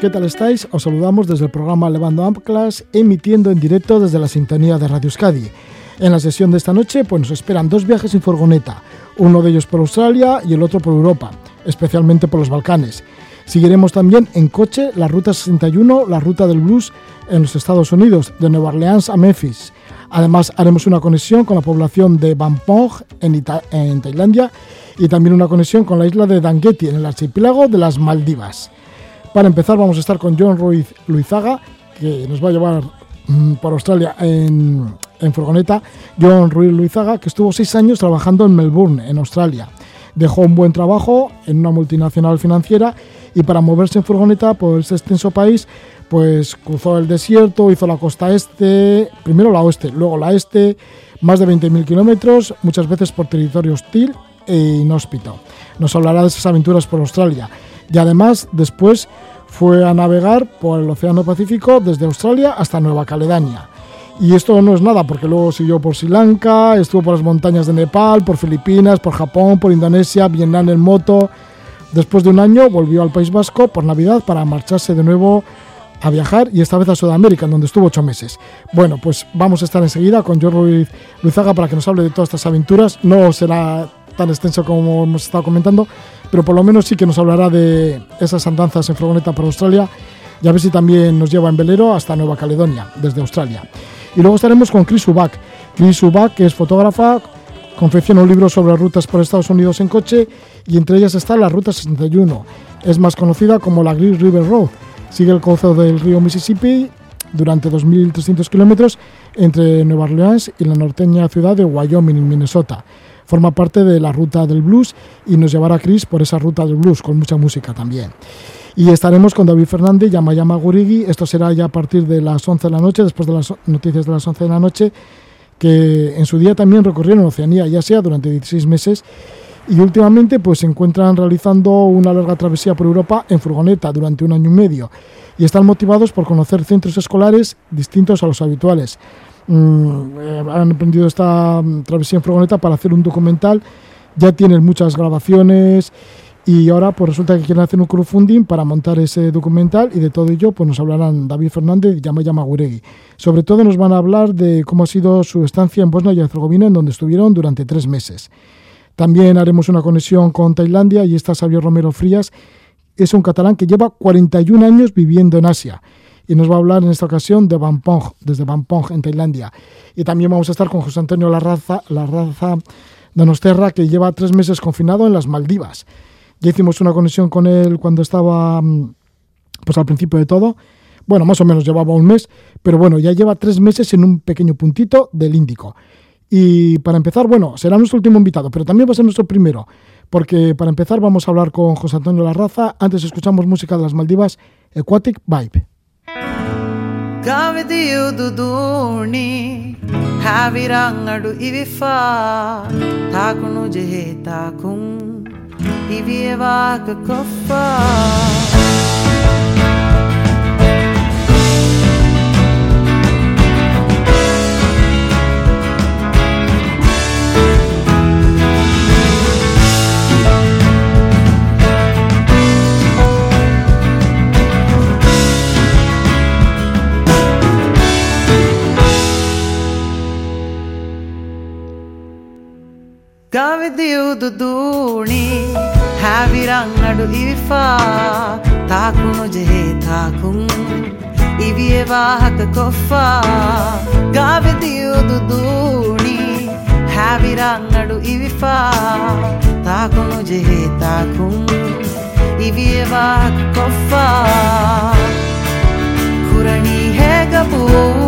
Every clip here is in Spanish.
¿Qué tal estáis? Os saludamos desde el programa Levando Amplas, emitiendo en directo desde la sintonía de Radio Euskadi. En la sesión de esta noche pues nos esperan dos viajes en furgoneta, uno de ellos por Australia y el otro por Europa, especialmente por los Balcanes. Seguiremos también en coche la Ruta 61, la Ruta del Blues en los Estados Unidos, de Nueva Orleans a Memphis. Además haremos una conexión con la población de Bampong en, en Tailandia y también una conexión con la isla de Dangeti en el archipiélago de las Maldivas. Para empezar vamos a estar con John Ruiz Luizaga, que nos va a llevar mm, por Australia en, en furgoneta. John Ruiz Luizaga, que estuvo seis años trabajando en Melbourne, en Australia. Dejó un buen trabajo en una multinacional financiera y para moverse en furgoneta por ese extenso país, pues cruzó el desierto, hizo la costa este, primero la oeste, luego la este, más de 20.000 kilómetros, muchas veces por territorio hostil e inhóspito. Nos hablará de esas aventuras por Australia y además después fue a navegar por el Océano Pacífico desde Australia hasta Nueva Caledonia. Y esto no es nada, porque luego siguió por Sri Lanka, estuvo por las montañas de Nepal, por Filipinas, por Japón, por Indonesia, Vietnam en moto. Después de un año volvió al País Vasco por Navidad para marcharse de nuevo a viajar y esta vez a Sudamérica, donde estuvo ocho meses. Bueno, pues vamos a estar enseguida con Ruiz Luizaga para que nos hable de todas estas aventuras. No será tan extenso como hemos estado comentando, pero por lo menos sí que nos hablará de esas andanzas en furgoneta por Australia y a ver si también nos lleva en velero hasta Nueva Caledonia, desde Australia. Y luego estaremos con Chris Ubach. Chris Ubach, que es fotógrafa, confecciona un libro sobre rutas por Estados Unidos en coche y entre ellas está la Ruta 61. Es más conocida como la Green River Road. Sigue el cauce del río Mississippi durante 2.300 kilómetros entre Nueva Orleans y la norteña ciudad de Wyoming, en Minnesota. Forma parte de la ruta del blues y nos llevará Chris por esa ruta del blues con mucha música también. Y estaremos con David Fernández, Yamayama Gurigi. Esto será ya a partir de las 11 de la noche, después de las noticias de las 11 de la noche, que en su día también recorrieron Oceanía y Asia durante 16 meses y últimamente pues se encuentran realizando una larga travesía por Europa en furgoneta durante un año y medio y están motivados por conocer centros escolares distintos a los habituales. Mm, eh, han emprendido esta mm, travesía en furgoneta para hacer un documental, ya tienen muchas grabaciones y ahora pues resulta que quieren hacer un crowdfunding para montar ese documental y de todo ello pues nos hablarán David Fernández y Yamaya Maguregui. Sobre todo nos van a hablar de cómo ha sido su estancia en Bosnia y Herzegovina en donde estuvieron durante tres meses. También haremos una conexión con Tailandia y está Xavier Romero Frías, es un catalán que lleva 41 años viviendo en Asia y nos va a hablar en esta ocasión de Bampong, desde Bampong en Tailandia. Y también vamos a estar con José Antonio Larraza, Larraza Donosterra, que lleva tres meses confinado en las Maldivas. Ya hicimos una conexión con él cuando estaba mm, pues al principio de todo. Bueno, más o menos llevaba un mes, pero bueno, ya lleva tres meses en un pequeño puntito del Índico. Y para empezar, bueno, será nuestro último invitado, pero también va a ser nuestro primero, porque para empezar vamos a hablar con José Antonio Larraza. Antes escuchamos música de las Maldivas, Aquatic Vibe. Gavedeudo duni, Havirangadu ivifa, Takunu jehe takum, Ivievaka kofa. ගවිදියුදු දූනි හැවිරන්නඩු ඉවිෆා තාකුණු ජෙහේතාකුම් ඉවියවාහක කොෆ්ෆා ගවිදියුදු දූනි හැවිරන්නඩු ඉවිෆා තාකුණු ජෙහේතාකුම් ඉවියවාහක කොෆ්ෆා කුරණී හැගපූ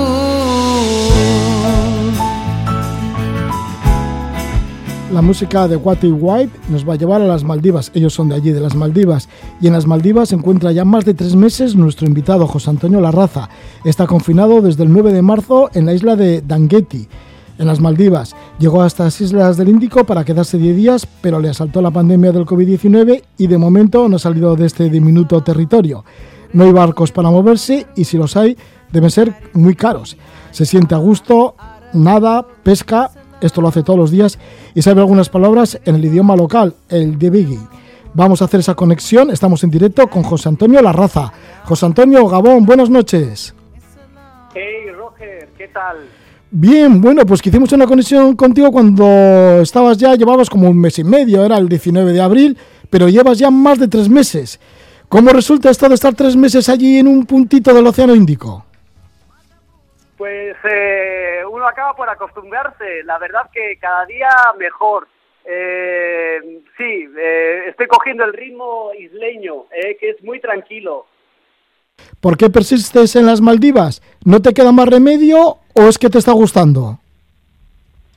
La música de Watty White nos va a llevar a las Maldivas. Ellos son de allí, de las Maldivas. Y en las Maldivas se encuentra ya más de tres meses nuestro invitado José Antonio Larraza. Está confinado desde el 9 de marzo en la isla de Dangueti, en las Maldivas. Llegó a estas islas del Índico para quedarse 10 días, pero le asaltó la pandemia del COVID-19 y de momento no ha salido de este diminuto territorio. No hay barcos para moverse y si los hay, deben ser muy caros. Se siente a gusto, nada, pesca, esto lo hace todos los días y sabe algunas palabras en el idioma local, el de Biggie. Vamos a hacer esa conexión, estamos en directo con José Antonio Larraza. José Antonio Gabón, buenas noches. Hey Roger, ¿qué tal? Bien, bueno, pues que hicimos una conexión contigo cuando estabas ya, llevabas como un mes y medio, era el 19 de abril, pero llevas ya más de tres meses. ¿Cómo resulta esto de estar tres meses allí en un puntito del Océano Índico? Pues eh, uno acaba por acostumbrarse, la verdad que cada día mejor. Eh, sí, eh, estoy cogiendo el ritmo isleño, eh, que es muy tranquilo. ¿Por qué persistes en las Maldivas? ¿No te queda más remedio o es que te está gustando?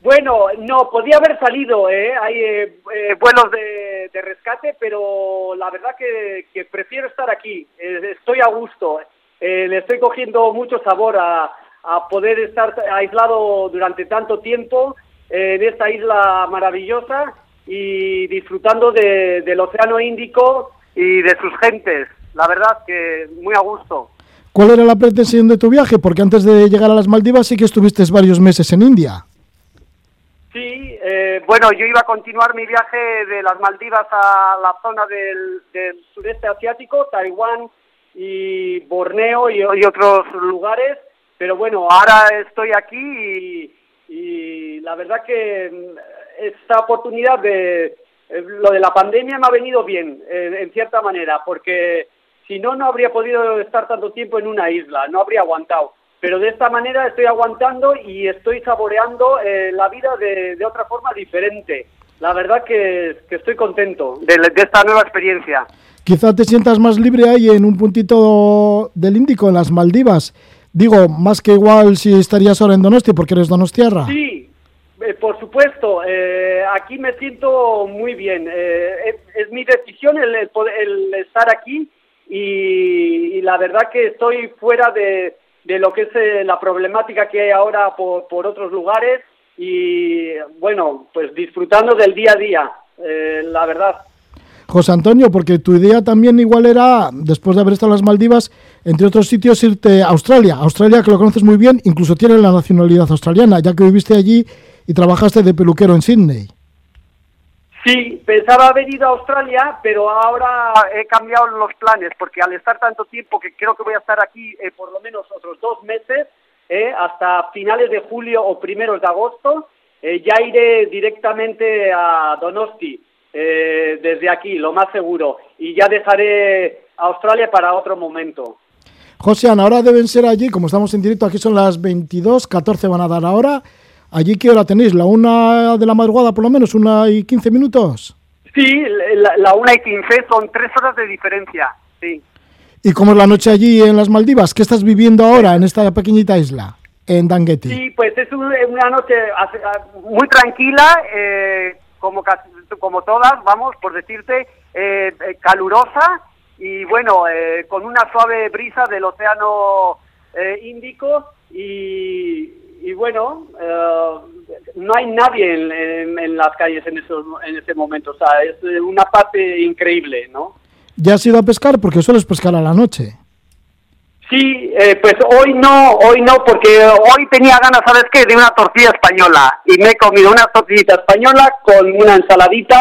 Bueno, no, podía haber salido, ¿eh? hay eh, eh, vuelos de, de rescate, pero la verdad que, que prefiero estar aquí, estoy a gusto, le estoy cogiendo mucho sabor a, a poder estar aislado durante tanto tiempo eh, en esta isla maravillosa y disfrutando de- del Océano Índico y de sus gentes, la verdad que muy a gusto. ¿Cuál era la pretensión de tu viaje? Porque antes de llegar a las Maldivas sí que estuviste varios meses en India. Sí, eh, bueno, yo iba a continuar mi viaje de las Maldivas a la zona del, del sureste asiático, Taiwán y Borneo y, y otros lugares, pero bueno, ahora estoy aquí y, y la verdad que mm, esta oportunidad de eh, lo de la pandemia me ha venido bien, eh, en cierta manera, porque si no, no habría podido estar tanto tiempo en una isla, no habría aguantado. Pero de esta manera estoy aguantando y estoy saboreando eh, la vida de, de otra forma diferente. La verdad que, que estoy contento de, de esta nueva experiencia. Quizá te sientas más libre ahí en un puntito del Índico, en las Maldivas. Digo, más que igual si estarías ahora en Donosti porque eres donostiarra. Sí, eh, por supuesto, eh, aquí me siento muy bien. Eh, es, es mi decisión el, estar aquí y, y la verdad que estoy fuera de, de lo que es la problemática que hay ahora por, por otros lugares y bueno, pues disfrutando del día a día, eh, la verdad. José Antonio, porque tu idea también igual era, después de haber estado en las Maldivas, entre otros sitios, irte a Australia. Australia, que lo conoces muy bien, incluso tienes la nacionalidad australiana, ya que viviste allí y trabajaste de peluquero en Sydney. Sí, pensaba haber ido a Australia, pero ahora he cambiado los planes, porque al estar tanto tiempo, que creo que voy a estar aquí eh, por lo menos otros dos meses, eh, hasta finales de julio o primeros de agosto, eh, ya iré directamente a Donosti, eh, desde aquí, lo más seguro, y ya dejaré Australia para otro momento. José, Ana, ahora deben ser allí, como estamos en directo, aquí son las 22, 14 van a dar ahora. ¿Allí qué hora tenéis? ¿La una de la madrugada por lo menos? ¿Una y 15 minutos? Sí, la, la una y quince son tres horas de diferencia, sí. ¿Y cómo es la noche allí en las Maldivas? ¿Qué estás viviendo ahora en esta pequeñita isla, en Dangueti? Sí, pues es un- una noche ah, muy tranquila, eh, como casi- como todas, vamos, por decirte, eh, eh, calurosa y bueno, eh, con una suave brisa del océano eh, Índico y, y bueno, eh, no hay nadie en, en- en las calles en, esos, en ese momento, o sea, es eh, una parte increíble, ¿no? ¿Ya has ido a pescar? Porque sueles pescar a la noche. Sí, eh, pues hoy no, hoy no, porque hoy tenía ganas, ¿sabes qué? De una tortilla española. Y me he comido una tortillita española con una ensaladita,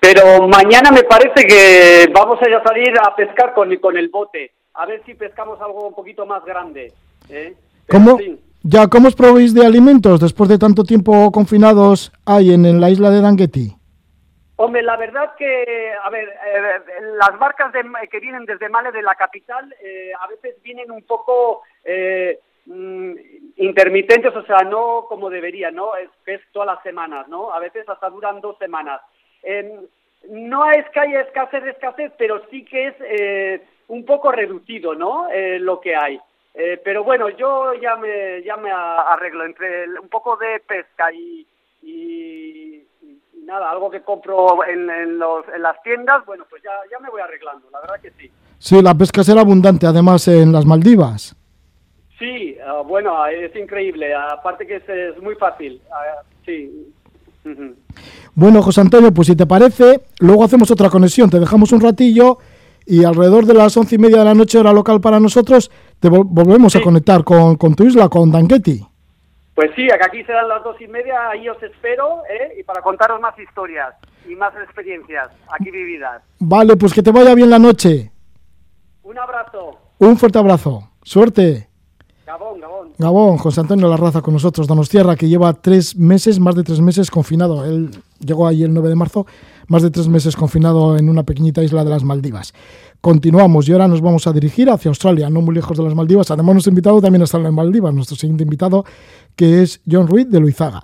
pero mañana me parece que vamos a ir a salir a pescar con, con el bote. A ver si pescamos algo un poquito más grande. ¿eh? ¿Cómo, sí. ya, ¿Cómo os proveéis de alimentos después de tanto tiempo confinados ahí en, en la isla de Dangueti? Hombre, la verdad que, a ver, eh, las barcas de- que vienen desde Male de la capital eh, a veces vienen un poco eh, mm, intermitentes, o sea, no como debería, ¿no? Es es todas las semanas, ¿no? A veces hasta duran dos semanas. Eh, no es que haya escasez de escasez, pero sí que es eh, un poco reducido, ¿no? Eh, lo que hay. Eh, pero bueno, yo ya me, ya me arreglo entre el- un poco de pesca y, y, y nada, algo que compro en, en los, en las tiendas, bueno, pues ya, ya me voy arreglando, la verdad que sí. Sí, la pesca será abundante además en las Maldivas. Sí, ah, bueno, es increíble, aparte que es, es muy fácil, ah, sí. Bueno, José Antonio, pues si te parece, luego hacemos otra conexión, te dejamos un ratillo y alrededor de las once y media de la noche, hora local para nosotros, te vol- volvemos a conectar con, con tu isla, con Danqueti. Pues sí, acá aquí serán las dos y media, ahí os espero, ¿eh? Y para contaros más historias y más experiencias aquí vividas. Vale, pues que te vaya bien la noche. Un abrazo, Un fuerte abrazo. Suerte. Gabón, José Antonio Larraza con nosotros, Donostierra, que lleva tres meses, más de tres meses confinado. Él llegó ahí el 9 de marzo, más de tres meses confinado en una pequeñita isla de las Maldivas. Continuamos y ahora nos vamos a dirigir hacia Australia, no muy lejos de las Maldivas. Además, nuestro invitado también está en Maldivas, nuestro siguiente invitado, que es John Ruiz de Luizaga.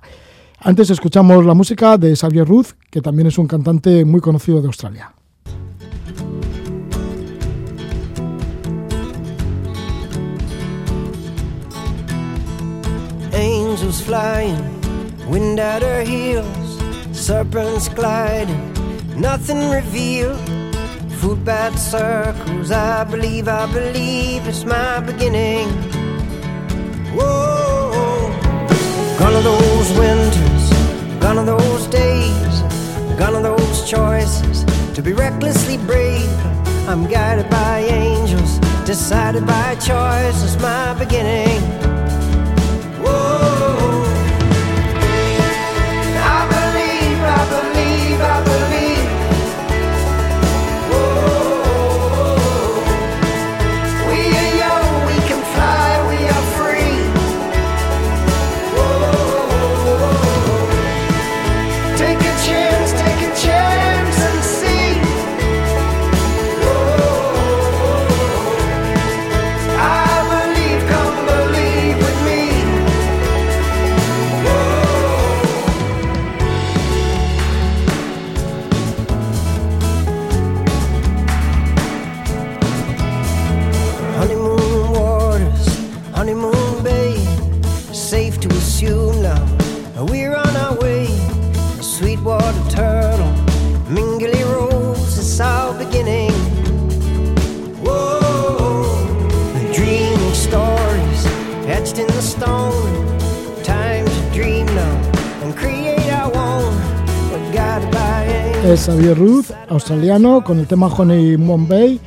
Antes escuchamos la música de Xavier Ruth, que también es un cantante muy conocido de Australia. Angels flying, wind at her heels, serpents gliding, nothing revealed. Food bad circles, I believe, I believe it's my beginning. Whoa, gone are those winters, gone are those days, gone are those choices to be recklessly brave. I'm guided by angels, decided by choice, it's my beginning. Es Xavier Ruth, australiano, con el tema Honey Moon Bay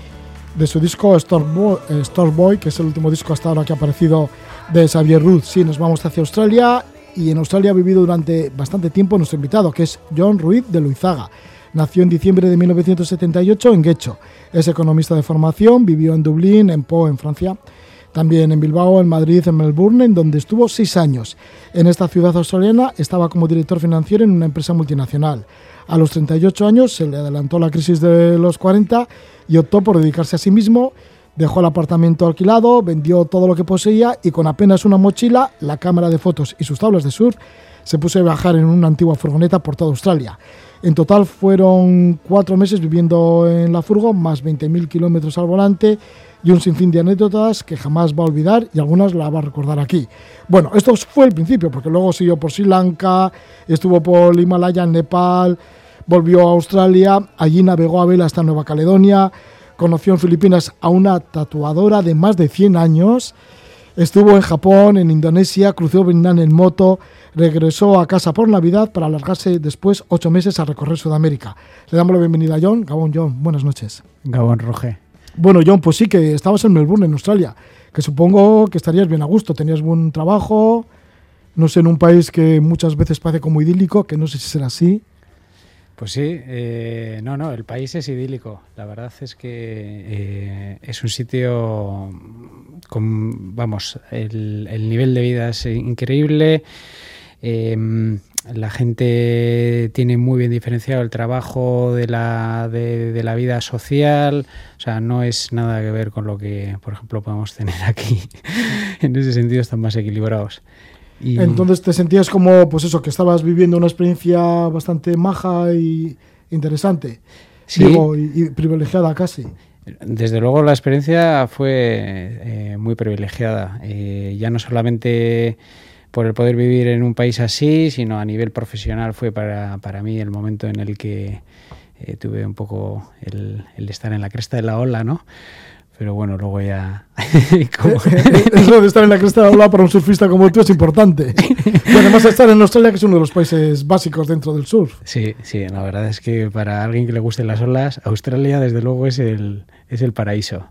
de su disco eh, Store Boy, que es el último disco hasta ahora que ha aparecido de Xavier Ruth. Sí, nos vamos hacia Australia y en Australia ha vivido durante bastante tiempo nuestro invitado, que es John Ruiz de Luizaga. Nació en diciembre de 1978 en Guecho. Es economista de formación, vivió en Dublín, en Po, en Francia. También en Bilbao, en Madrid, en Melbourne, en donde estuvo seis años. En esta ciudad australiana estaba como director financiero en una empresa multinacional. A los 38 años se le adelantó la crisis de los 40 y optó por dedicarse a sí mismo. Dejó el apartamento alquilado, vendió todo lo que poseía y con apenas una mochila, la cámara de fotos y sus tablas de surf, se puso a viajar en una antigua furgoneta por toda Australia. En total fueron cuatro meses viviendo en la furgo, más 20.000 kilómetros al volante y un sinfín de anécdotas que jamás va a olvidar y algunas la va a recordar aquí. Bueno, esto fue el principio, porque luego siguió por Sri Lanka, estuvo por el Himalaya, en Nepal, volvió a Australia, allí navegó a vela hasta Nueva Caledonia, conoció en Filipinas a una tatuadora de más de 100 años, estuvo en Japón, en Indonesia, cruzó Vietnam en moto, regresó a casa por Navidad para alargarse después ocho meses a recorrer Sudamérica. Le damos la bienvenida a John. Gabón, John, buenas noches. Gabón Roge. Bueno, John, pues sí que estabas en Melbourne, en Australia, que supongo que estarías bien a gusto, tenías buen trabajo, no sé, en un país que muchas veces parece como idílico, que no sé si será así. Pues sí, eh, no, no, el país es idílico. La verdad es que eh, es un sitio con, vamos, el, el nivel de vida es increíble. eh, la gente tiene muy bien diferenciado el trabajo de la, de, de la vida social. O sea, no es nada que ver con lo que, por ejemplo, podemos tener aquí. en ese sentido están más equilibrados. Y- Entonces te sentías como, pues eso, que estabas viviendo una experiencia bastante maja y interesante. Sí. Digo, y, y privilegiada casi. Desde luego la experiencia fue eh, muy privilegiada. Eh, ya no solamente por el poder vivir en un país así, sino a nivel profesional fue para, para mí el momento en el que eh, tuve un poco el, el estar en la cresta de la ola, ¿no? Pero bueno, luego ya... Eso de estar en la cresta de la ola para un surfista como tú es importante. Y además estar en Australia, que es uno de los países básicos dentro del surf. Sí, sí, la verdad es que para alguien que le gusten las olas, Australia desde luego es el, es el paraíso.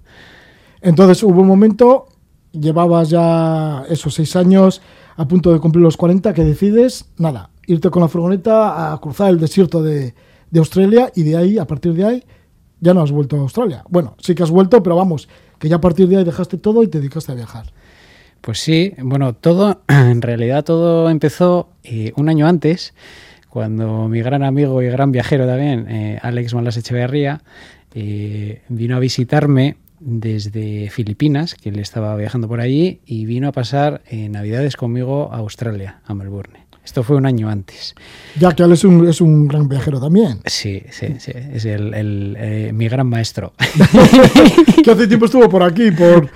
Entonces hubo un momento, llevabas ya esos seis años a punto de cumplir los 40, que decides, nada, irte con la furgoneta a cruzar el desierto de, Australia y de ahí, a partir de ahí, ya no has vuelto a Australia. Bueno, sí que has vuelto, pero vamos, que ya a partir de ahí dejaste todo y te dedicaste a viajar. Pues sí, bueno, todo, en realidad todo empezó eh, un año antes, cuando mi gran amigo y gran viajero también, eh, Alex Malas Echeverría, eh, vino a visitarme desde Filipinas, que él estaba viajando por allí, y vino a pasar eh, Navidades conmigo a Australia, a Melbourne. Esto fue un año antes. Ya que él es un, es un gran viajero también. Sí, sí, sí, es el, el, eh, mi gran maestro. que hace tiempo estuvo por aquí, por,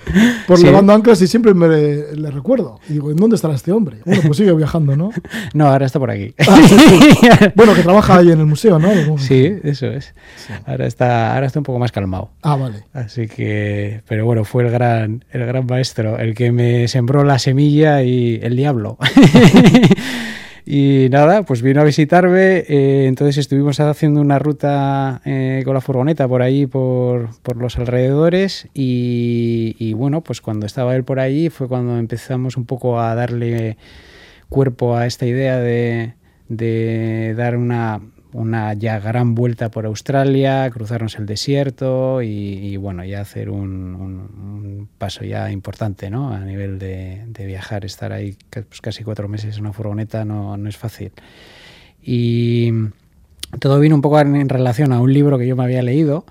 por Sí. levando anclas y siempre me le, le recuerdo. Y digo, ¿en dónde estará este hombre? Bueno, pues sigue viajando, ¿no? No, ahora está por aquí. Ah, sí, sí. Bueno, que trabaja ahí en el museo, ¿no? Sí, eso es. Ahora está, ahora está un poco más calmado. Ah, vale. Así que, pero bueno, fue el gran, el gran maestro, el que me sembró la semilla y el diablo. Y nada, pues vino a visitarme. eh, entonces estuvimos haciendo una ruta eh, con la furgoneta por ahí, por, por los alrededores. Y, bueno, pues cuando estaba él por ahí fue cuando empezamos un poco a darle cuerpo a esta idea de, de dar una, una ya gran vuelta por Australia, cruzarnos el desierto y, bueno, ya hacer un, paso ya importante ¿no? a nivel de, viajar, estar ahí pues casi cuatro meses en una furgoneta no, no es fácil. Y todo vino un poco en, en relación a un libro que yo me había leído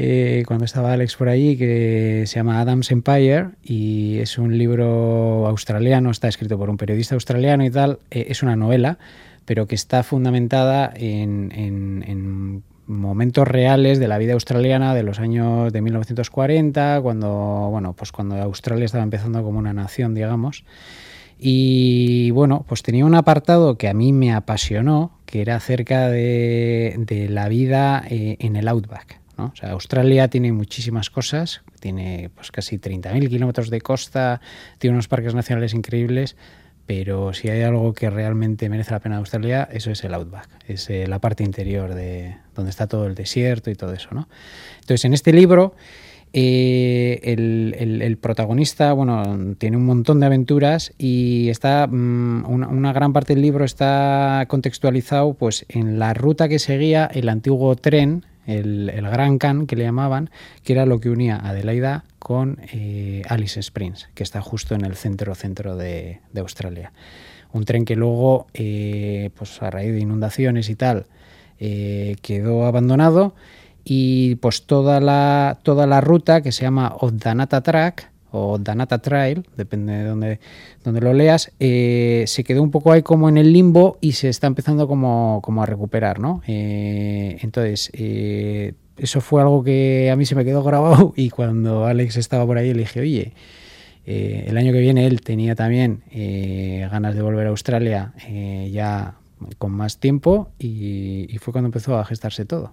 eh, cuando estaba Alex por allí, que se llama Adam's Empire y es un libro australiano, está escrito por un periodista australiano y tal, eh, es una novela, pero que está fundamentada en, en- en momentos reales de la vida australiana de los años de 1940, cuando, bueno, pues cuando Australia estaba empezando como una nación, digamos. Y bueno, pues tenía un apartado que a mí me apasionó, que era acerca de, de la vida eh, en el Outback. ¿no? O sea, Australia tiene muchísimas cosas, tiene pues casi 30.000 kilómetros de costa, tiene unos parques nacionales increíbles, pero si hay algo que realmente merece la pena de Australia, eso es el Outback, es eh, la parte interior de donde está todo el desierto y todo eso, ¿no? Entonces, en este libro eh, el, el- protagonista, bueno, tiene un montón de aventuras y está mm, una, una gran parte del libro está contextualizado, pues, en la ruta que seguía el antiguo tren, el, Gran Can que le llamaban, que era lo que unía Adelaida con eh, Alice Springs, que está justo en el centro centro de, de Australia. Un tren que luego, eh, pues, a raíz de inundaciones y tal, eh, quedó abandonado y pues toda la, toda la ruta que se llama Oddanata Track o Oddanata Trail, depende de dónde, dónde lo leas, eh, se quedó un poco ahí como en el limbo y se está empezando como, como a recuperar, ¿no? Eh, entonces, eh, eso fue algo que a mí se me quedó grabado y cuando Alex estaba por ahí le dije, oye, eh, el año que viene él tenía también eh, ganas de volver a Australia eh, ya con más tiempo y, y fue cuando empezó a gestarse todo.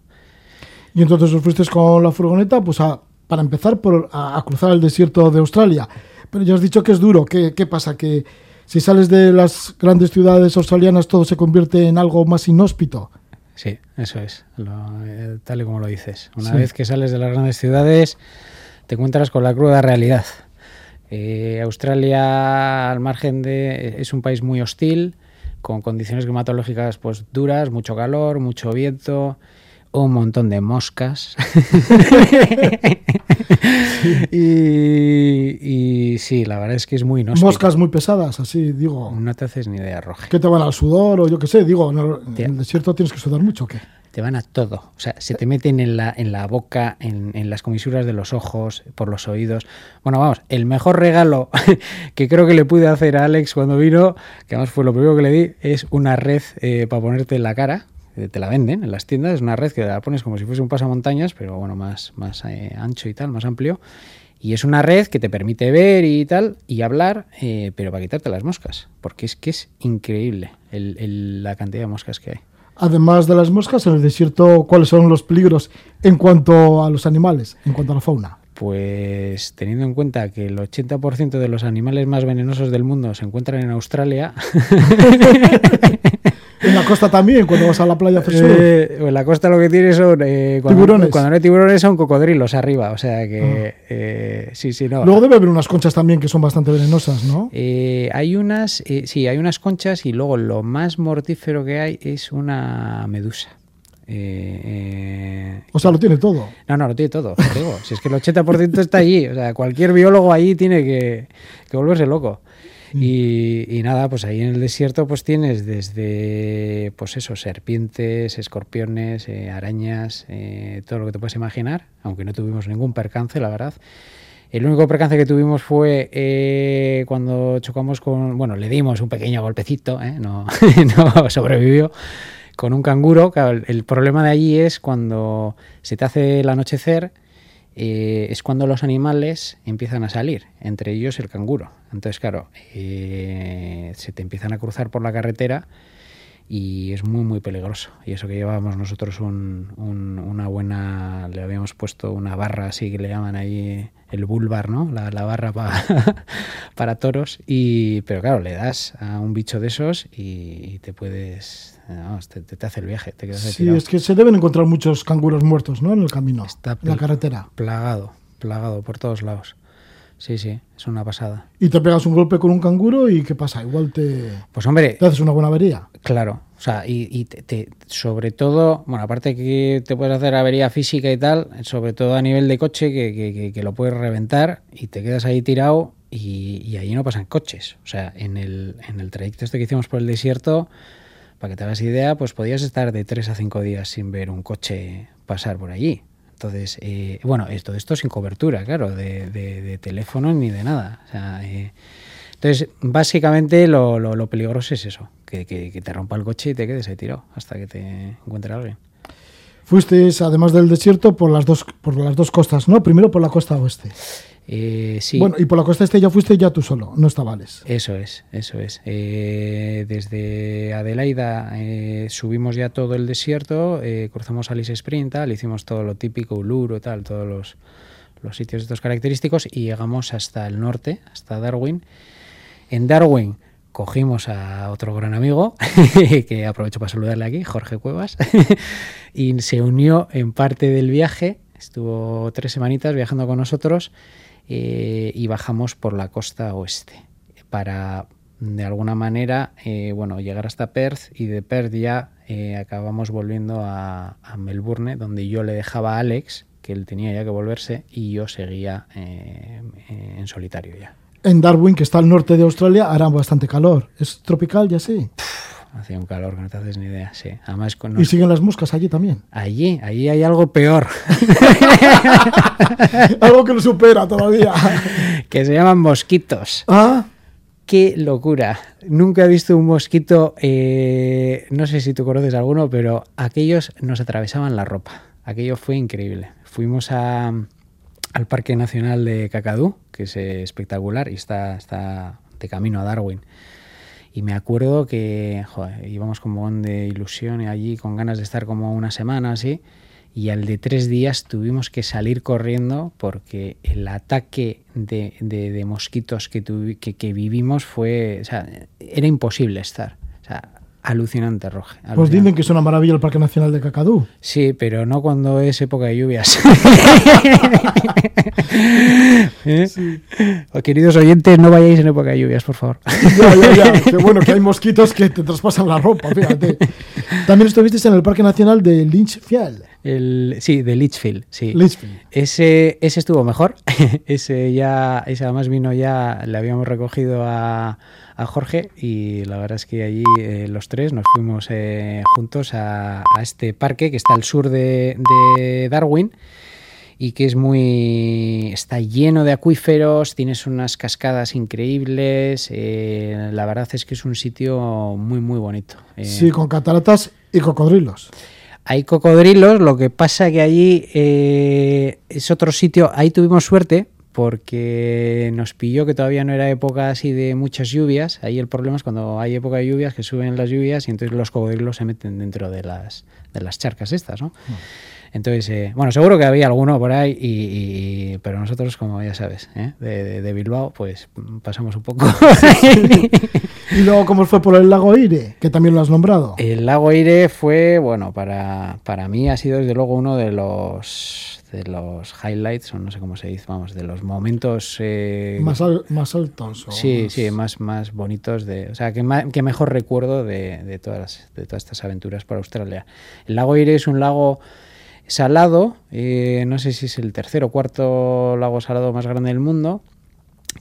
Y entonces os fuisteis con la furgoneta, pues a, para empezar por, a, a cruzar el desierto de Australia. Pero ya has dicho que es duro. ¿Qué, qué pasa? Que si sales de las grandes ciudades australianas todo se convierte en algo más inhóspito. Sí, eso es, lo- eh, tal y como lo dices. Una Sí. vez que sales de las grandes ciudades, te encuentras con la cruda realidad. Eh, Australia, al margen de. es un país muy hostil, con condiciones climatológicas pues duras, mucho calor, mucho viento, un montón de moscas. y, y sí, la verdad es que es muy inhóspito. Moscas muy pesadas, así digo. No te haces ni idea, Roge. ¿Qué te van al sudor o yo qué sé? Digo, en el, en Tía. el desierto tienes que sudar mucho, ¿o ¿qué? Te van a todo. O sea, se te meten en la, en la boca, en, en las comisuras de los ojos, por los oídos. Bueno, vamos, el mejor regalo que creo que le pude hacer a Alex cuando vino, que además fue lo primero que le di, es una red eh, para ponerte en la cara. Eh, Te la venden en las tiendas, es una red que la pones como si fuese un pasamontañas, pero bueno, más, más eh, ancho y tal, más amplio. Y es una red que te permite ver y tal, y hablar, eh, pero para quitarte las moscas, porque es que es increíble el- el- la cantidad de moscas que hay. Además de las moscas, en el desierto, ¿cuáles son los peligros en cuanto a los animales, en cuanto a la fauna? Pues teniendo en cuenta que el 80% de los animales más venenosos del mundo se encuentran en Australia, En la costa también, cuando vas a la playa surf. eh, en la costa lo que tiene son eh, cuando, Tiburones. cuando no hay tiburones son cocodrilos arriba, o sea que eh, sí, sí, no. Luego debe haber unas conchas también que son bastante venenosas, ¿no? Eh, hay unas, eh, sí, hay unas conchas y luego lo más mortífero que hay es una medusa. Eh, eh, O sea, lo tiene todo. no, no, lo tiene todo, te digo. Si es que el 80% está allí. O sea, cualquier biólogo allí tiene que, que volverse loco. Y, y nada, pues ahí en el desierto pues tienes desde, pues eso, serpientes, escorpiones, eh, arañas, eh, todo lo que te puedes imaginar, aunque no tuvimos ningún percance, la verdad. El único percance que tuvimos fue eh, cuando chocamos con, bueno, le dimos un pequeño golpecito, no, no sobrevivió, con un canguro. El problema de allí es cuando se te hace el anochecer, eh, es cuando los animales empiezan a salir, entre ellos el canguro. Entonces, claro, eh, se te empiezan a cruzar por la carretera y es muy muy peligroso y eso que llevábamos nosotros un- un- una buena le habíamos puesto una barra así que le llaman ahí el bulbar no la, la barra pa- para toros y pero claro le das a un bicho de esos y, te puedes te, te- hace el viaje te quedas Sí, es que se deben encontrar muchos canguros muertos, ¿no? En el camino, Está en la carretera. plagado plagado por todos lados sí sí es una pasada Y te pegas un golpe con un canguro y ¿qué pasa? Igual te, pues hombre te haces una buena avería. Claro, sea, y, y te- sobre todo, bueno, aparte que te puedes hacer avería física y tal, sobre todo a nivel de coche, que, que- que- que lo puedes reventar y te quedas ahí tirado y, y ahí no pasan coches. O sea, en el, en el trayecto este que hicimos por el desierto, para que te hagas idea, pues podías estar de 3 a 5 días sin ver un coche pasar por allí. Entonces, eh, bueno, esto, esto sin cobertura, claro, de, de- de teléfono ni de nada. O sea, eh, entonces, básicamente lo, lo- lo peligroso es eso, que, que- que te rompa el coche y te quedes ahí tirado hasta que te encuentre alguien. Fuisteis, además del desierto, por las dos, por las dos costas, ¿no? Primero por la costa oeste. Eh, sí, Bueno, y por la costa este ya fuiste ya tú solo, no estabas. eso es, eso es. Eh, desde Adelaida eh, subimos ya todo el desierto, cruzamos Alice Sprint, tal, hicimos todo lo típico, Uluru, tal, todos los, los sitios estos característicos y llegamos hasta el norte, hasta Darwin. En Darwin cogimos a otro gran amigo, que aprovecho para saludarle aquí, Jorge Cuevas, y se unió en parte del viaje, estuvo tres semanitas viajando con nosotros eh, y bajamos por la costa oeste para de alguna manera eh, bueno llegar hasta Perth y de Perth ya eh, acabamos volviendo a, Melbourne donde yo le dejaba a Alex que él tenía ya que volverse y yo seguía en solitario ya En Darwin, que está al norte de Australia, hará bastante calor. ¿Es tropical ya sí? hacía un calor que no te haces ni idea sí además con Y siguen las moscas allí también. allí allí hay algo peor Algo que lo supera todavía. que se llaman mosquitos ah, Qué locura. Nunca he visto un mosquito, eh, no sé si tú conoces alguno, pero aquellos nos atravesaban la ropa. Aquello fue increíble. Fuimos a, al Parque Nacional de Cacadú, que es eh, espectacular y está, está de camino a Darwin. Y me acuerdo que íbamos como de ilusión allí con ganas de estar como una semana así. Y al de tres días tuvimos que salir corriendo porque el ataque de, mosquitos que, tuvi- que, vivimos fue. O sea, era imposible estar. Alucinante, Roge. pues dicen que es una maravilla el Parque Nacional de Cacadú. Sí, pero no cuando es época de lluvias. ¿Eh? O, queridos oyentes, no vayáis en época de lluvias, por favor. Ya, ya, ya. Que bueno, que hay mosquitos que te traspasan la ropa, fíjate. También estuviste en el Parque Nacional de Lynchfield. El, sí, de Litchfield, sí. Litchfield. Ese, ese estuvo mejor. ese ya, ese además vino ya, le habíamos recogido a, a Jorge y la verdad es que allí eh, los tres nos fuimos eh, juntos a, a este parque que está al sur de, de Darwin y que es muy está lleno de acuíferos, tienes unas cascadas increíbles, eh, la verdad es que es un sitio muy muy bonito. Eh, Sí, con cataratas y cocodrilos. hay cocodrilos, lo que pasa que allí eh, es otro sitio, ahí tuvimos suerte porque nos pilló que todavía no era época así de muchas lluvias. Ahí el problema es cuando hay época de lluvias, que suben las lluvias y entonces los cocodrilos se meten dentro de las, de las charcas estas, ¿no? Entonces, eh, bueno, seguro que había alguno por ahí, y, y- pero nosotros, como ya sabes, ¿eh? de, de- de Bilbao, pues mm, pasamos un poco. Y luego, ¿cómo fue por el lago Ire? Que también lo has nombrado. El lago Aire fue, bueno, para, para mí ha sido desde luego uno de los de los highlights, o no sé cómo se dice, vamos, de los momentos eh, más, al- más altos. o Sí, más- sí, más, más bonitos de, o sea, que, ma- que mejor recuerdo de, de todas las- de todas estas aventuras por Australia. El lago Erie es un lago salado, eh, no sé si es el tercer o cuarto lago salado más grande del mundo,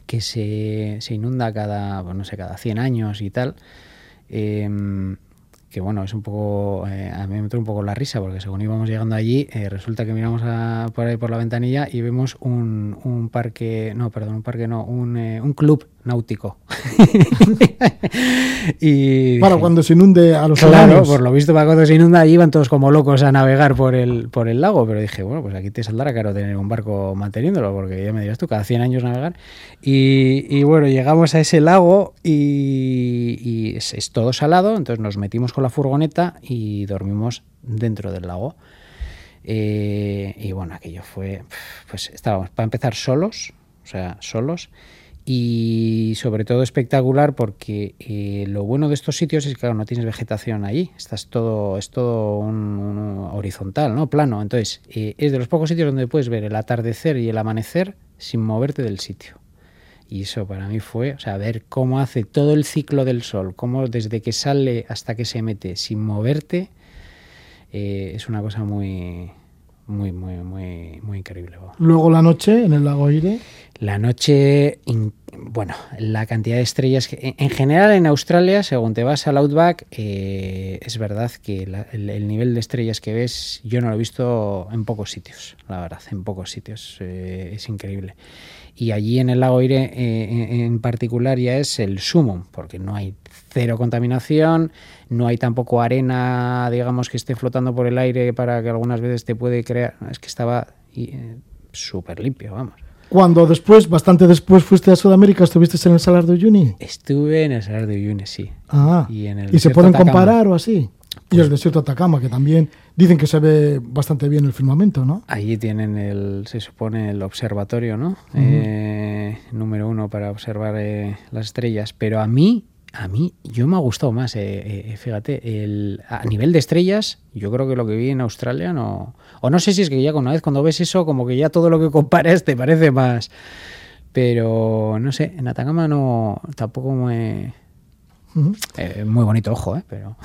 que se, se inunda cada, bueno, no sé, cada 100 años y tal. Em, que bueno, es un poco, eh, a mí me entró un poco la risa porque según íbamos llegando allí, eh, resulta que miramos a- por ahí por la ventanilla y vemos un, un parque, no, perdón, un parque no, un, eh, un club náutico. y Para dije, cuando se inunde a los Claro, por lo visto para cuando se inunda iban todos como locos a navegar por el, por el lago, pero dije, bueno, pues aquí te saldrá caro tener un barco manteniéndolo, porque ya me dirás tú, cada 100 años navegar. Y, y bueno, llegamos a ese lago y, y es, es todo salado, entonces nos metimos con la furgoneta y dormimos dentro del lago. Eh, y bueno, aquello fue, pues estábamos para empezar solos, o sea, solos, y sobre todo espectacular porque eh, lo bueno de estos sitios es que no tienes vegetación allí, estás todo, es todo un horizontal, ¿no? Plano. Entonces, eh, es de los pocos sitios donde puedes ver el atardecer y el amanecer sin moverte del sitio. Y eso para mí fue, o sea, ver cómo hace todo el ciclo del sol, cómo desde que sale hasta que se mete sin moverte, eh, es una cosa muy, muy, muy, muy, muy increíble. Luego la noche en el lago Ire. La noche, bueno, la cantidad de estrellas que en- en general en Australia, según te vas al Outback, eh, es verdad que la- el, el nivel de estrellas que ves, yo no lo he visto en pocos sitios, la verdad, en pocos sitios, eh, es increíble. Y allí en el lago Aire eh, en, particular ya es el sumum, porque no hay cero contaminación, no hay tampoco arena, digamos, que esté flotando por el aire para que algunas veces te puede crear, es que estaba eh, súper limpio, vamos. Cuando después, bastante después, fuiste a Sudamérica, estuviste en el Salar de Uyuni. Estuve en el Salar de Uyuni, sí. Ah, Y en el ¿Y se desierto pueden Atacama. comparar o así? y el desierto de Atacama, que también dicen que se ve bastante bien el firmamento, ¿no? Allí tienen el, se supone, el observatorio, ¿no? Eh, número uno para observar eh, las estrellas. Pero a mí, a mí, yo me ha gustado más, eh, eh, fíjate, el, a nivel de estrellas, yo creo que lo que vi en Australia no... O no sé si es que ya una vez cuando ves eso, como que ya todo lo que comparas te parece más... Pero, no sé, en Atacama no, tampoco me... Eh, muy bonito, ojo, ¿eh? Pero...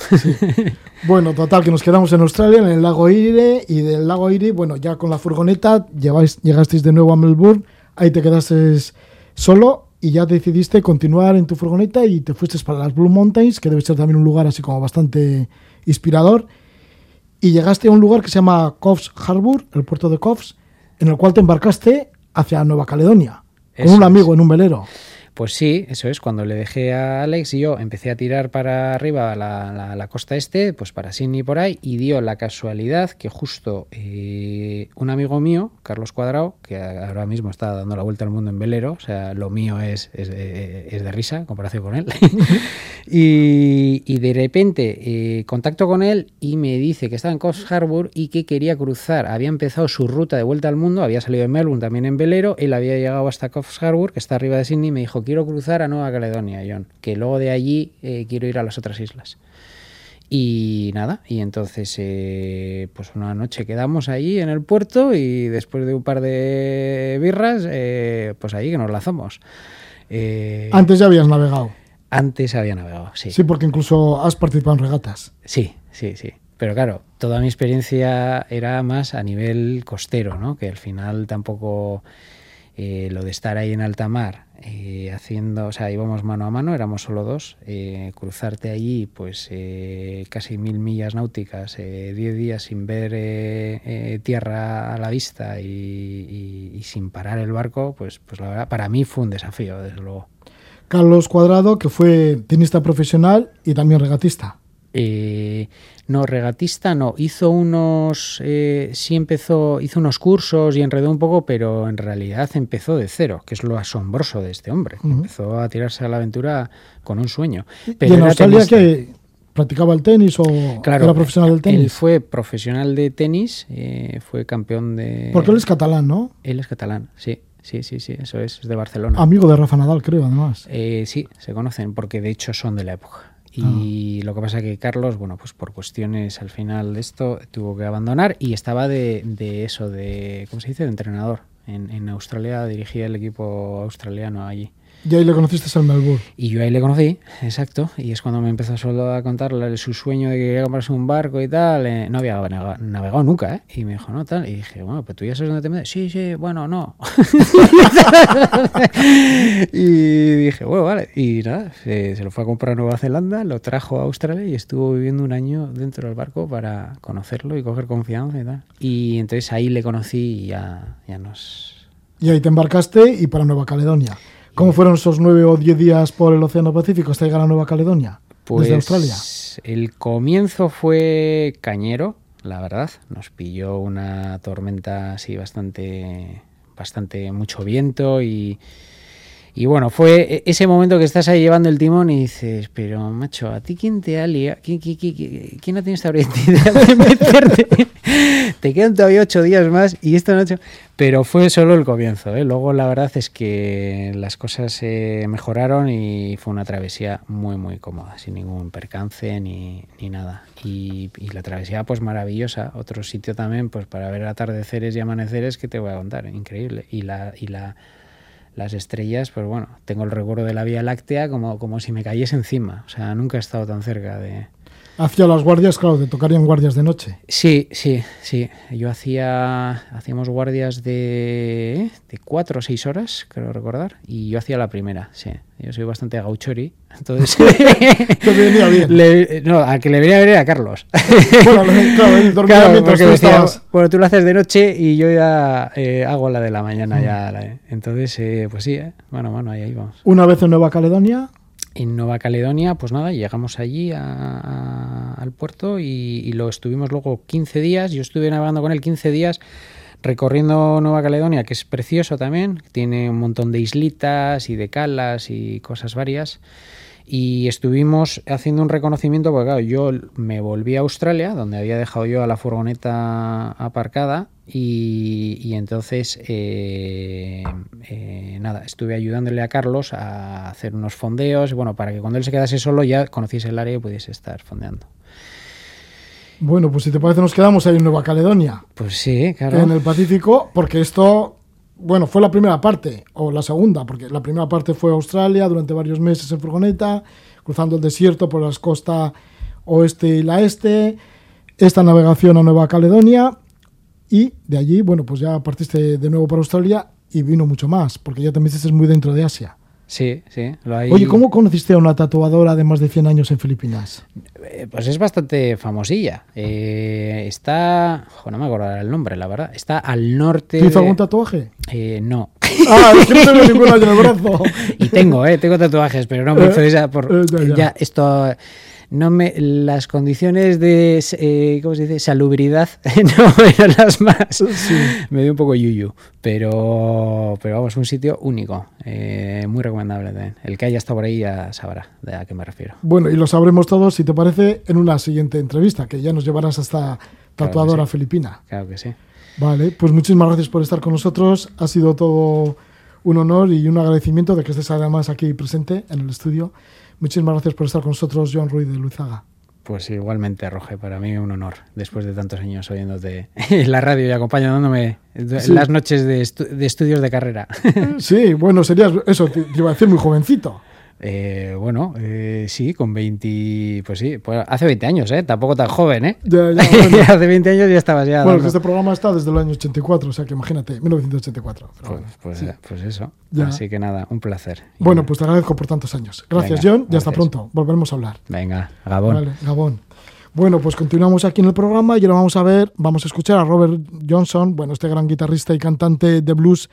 Bueno, total, que nos quedamos en Australia, en el lago Ire, y del lago Ire, bueno, ya con la furgoneta lleváis, llegasteis de nuevo a Melbourne, ahí te quedaste solo y ya decidiste continuar en tu furgoneta y te fuiste para las Blue Mountains, que debe ser también un lugar así como bastante inspirador, y llegaste a un lugar que se llama Coffs Harbour, el puerto de Coffs, en el cual te embarcaste hacia Nueva Caledonia, con Eso un es. amigo en un velero. Pues sí, eso es. Cuando le dejé a Alex y yo empecé a tirar para arriba la, la- la costa este, pues para Sydney por ahí, y dio la casualidad que justo eh, un amigo mío, Carlos Cuadrado, que ahora mismo está dando la vuelta al mundo en velero, o sea, lo mío es, es, de- es de risa en comparación con él, y, y de repente eh, contacto con él y me dice que estaba en Coffs Harbour y que quería cruzar, había empezado su ruta de vuelta al mundo, había salido de Melbourne también en velero, él había llegado hasta Coffs Harbour, que está arriba de Sydney, y me dijo, quiero cruzar a Nueva Caledonia, John, que luego de allí eh, quiero ir a las otras islas. Y nada, y entonces eh, pues una noche quedamos ahí en el puerto y después de un par de birras, eh, pues ahí que nos lanzamos. Eh, Antes ya habías navegado. antes había navegado, sí. Sí, porque incluso has participado en regatas. Sí, sí, sí. Pero claro, toda mi experiencia era más a nivel costero, ¿no? Que al final tampoco eh, lo de estar ahí en alta mar eh, haciendo, o sea, íbamos mano a mano, éramos solo dos, eh, cruzarte allí pues eh, casi mil millas náuticas, eh, diez días sin ver eh, eh, tierra a la vista y, y- y sin parar el barco, pues, pues la verdad, para mí fue un desafío, desde luego. Carlos Cuadrado, que fue tenista profesional y también regatista. Eh, no, regatista no. Hizo unos. eh, sí empezó. Hizo unos cursos y enredó un poco, pero en realidad empezó de cero, que es lo asombroso de este hombre. Empezó a tirarse a la aventura con un sueño. ¿Y Pero en era Australia que practicaba el tenis o Claro, era profesional del Él tenis? fue profesional de tenis, eh, fue campeón de. Porque él es catalán, ¿no? Él es catalán, sí, sí, sí, sí, eso es, es de Barcelona. Amigo de Rafa Nadal, creo, además. Eh, sí, se conocen porque de hecho son de la época. Ah. Y lo que pasa que Carlos, bueno, pues por cuestiones al final de esto tuvo que abandonar y estaba de, de eso, de, ¿cómo se dice?, de entrenador. En, en Australia dirigía el equipo australiano allí. Y ahí le conociste en Melbourne. Y yo ahí le conocí, exacto, y es cuando me empezó solo a contar su sueño de que quería comprarse un barco y tal. eh, no había navega- navegado nunca, ¿eh? Y me dijo, no, tal. Y dije, bueno, pues tú ya sabes dónde te metes. Sí, sí, bueno, no. y dije, bueno, vale. Y nada, se, se lo fue a comprar a Nueva Zelanda, lo trajo a Australia y estuvo viviendo un año dentro del barco para conocerlo y coger confianza y tal. Y entonces ahí le conocí y ya, ya nos, Y ahí te embarcaste y para Nueva Caledonia. ¿Cómo fueron esos nueve o diez días por el Océano Pacífico hasta llegar a Nueva Caledonia? Pues desde Australia. el comienzo fue cañero, la verdad. Nos pilló una tormenta así bastante, bastante mucho viento y, y bueno, fue e- ese momento que estás ahí llevando el timón y dices, pero macho, ¿a ti quién te ha liado? ¿Quién, quién, quién- quién- ha tenido esta idea de meterte? te quedan todavía ocho días más y esto no ha hecho... Pero fue solo el comienzo, ¿eh? Luego la verdad es que las cosas se mejoraron y fue una travesía muy, muy cómoda, sin ningún percance ni, ni nada. Y, y la travesía pues maravillosa. Otro sitio también pues para ver atardeceres y amaneceres que te voy a contar, increíble. Y la... Y la las estrellas, pues bueno, tengo el recuerdo de la Vía Láctea como, como si me cayese encima. O sea, nunca he estado tan cerca de... Hacia las guardias, claro, te tocarían guardias de noche. Sí, sí, sí. Yo hacía... Hacíamos guardias de... De cuatro o seis horas, creo recordar. Y yo hacía la primera, sí. Yo soy bastante gauchori. Entonces... Te venía bien. le- no, a que le venía a venir a Carlos. Bueno, claro, él dormía Claro, mientras tú decía, estabas- bueno, tú lo haces de noche y yo ya eh, hago la de la mañana. Mm. ya la- Entonces, eh, pues sí, eh, bueno, ahí vamos. Una vez en Nueva Caledonia, En Nueva Caledonia, pues nada, llegamos allí a- al puerto y, y lo estuvimos luego 15 días. Yo estuve navegando con él 15 días recorriendo Nueva Caledonia, que es precioso también. Tiene un montón de islitas y de calas y cosas varias. Y estuvimos haciendo un reconocimiento, porque claro, yo me volví a Australia, donde había dejado yo a la furgoneta aparcada, y, y entonces, eh, eh, nada, estuve ayudándole a Carlos a hacer unos fondeos, bueno, para que cuando él se quedase solo ya conociese el área y pudiese estar fondeando. bueno, pues si te parece nos quedamos ahí en Nueva Caledonia, Pues sí, claro. en el Pacífico, porque esto, bueno, fue la primera parte, o la segunda, porque la primera parte fue Australia durante varios meses en furgoneta, cruzando el desierto por las costas oeste y la este, esta navegación a Nueva Caledonia, y de allí, bueno, pues ya partiste de nuevo para Australia y vino mucho más, porque ya también estás muy dentro de Asia. Sí, sí. Lo hay... Oye, ¿cómo conociste a una tatuadora de más de 100 años en Filipinas? Eh, Pues es bastante famosilla. Eh, está. no me acuerdo el nombre, la verdad. Está al norte. ¿Te hizo de- algún tatuaje? Eh, no. Ah, es que no tengo ninguno en el brazo. y tengo, eh, tengo tatuajes, pero no me hizo Eh, por eh, ya. esto no me las condiciones de eh, ¿cómo se dice? salubridad no eran las más. Me dio un poco yuyu, pero pero vamos, un sitio único, eh, muy recomendable también. El que haya estado por ahí ya sabrá de a qué me refiero. Bueno, y lo sabremos todos, si te parece, en una siguiente entrevista, que ya nos llevarás hasta tatuadora sí. filipina. Claro que sí. Vale, pues muchísimas gracias por estar con nosotros. Ha sido todo un honor y un agradecimiento de que estés además aquí presente en el estudio. Muchísimas gracias por estar con nosotros, Joan Ruiz de Luizaga. Pues igualmente, Roge, para mí un honor, después de tantos años oyéndote en la radio y acompañándome en Sí. las noches de, estu- de estudios de carrera. Sí, bueno, serías, eso, te iba a decir muy jovencito. Eh, bueno, eh, sí, con 20, pues sí, pues hace 20 años, ¿eh? Tampoco tan joven, ¿eh? Ya, ya, bueno. hace 20 años ya estabas ya. Bueno, que este programa está desde el año 84, o sea que imagínate, 1984. pero pues, bueno. pues, Sí. pues eso. Ya. Así que nada, un placer. Bueno, pues te agradezco por tantos años. Gracias, Venga, John, y hasta gracias. pronto. Volveremos a hablar. Venga, Gabón. Vale, Gabón. Bueno, pues continuamos aquí en el programa y ahora vamos a ver, vamos a escuchar a Robert Johnson, bueno, este gran guitarrista y cantante de blues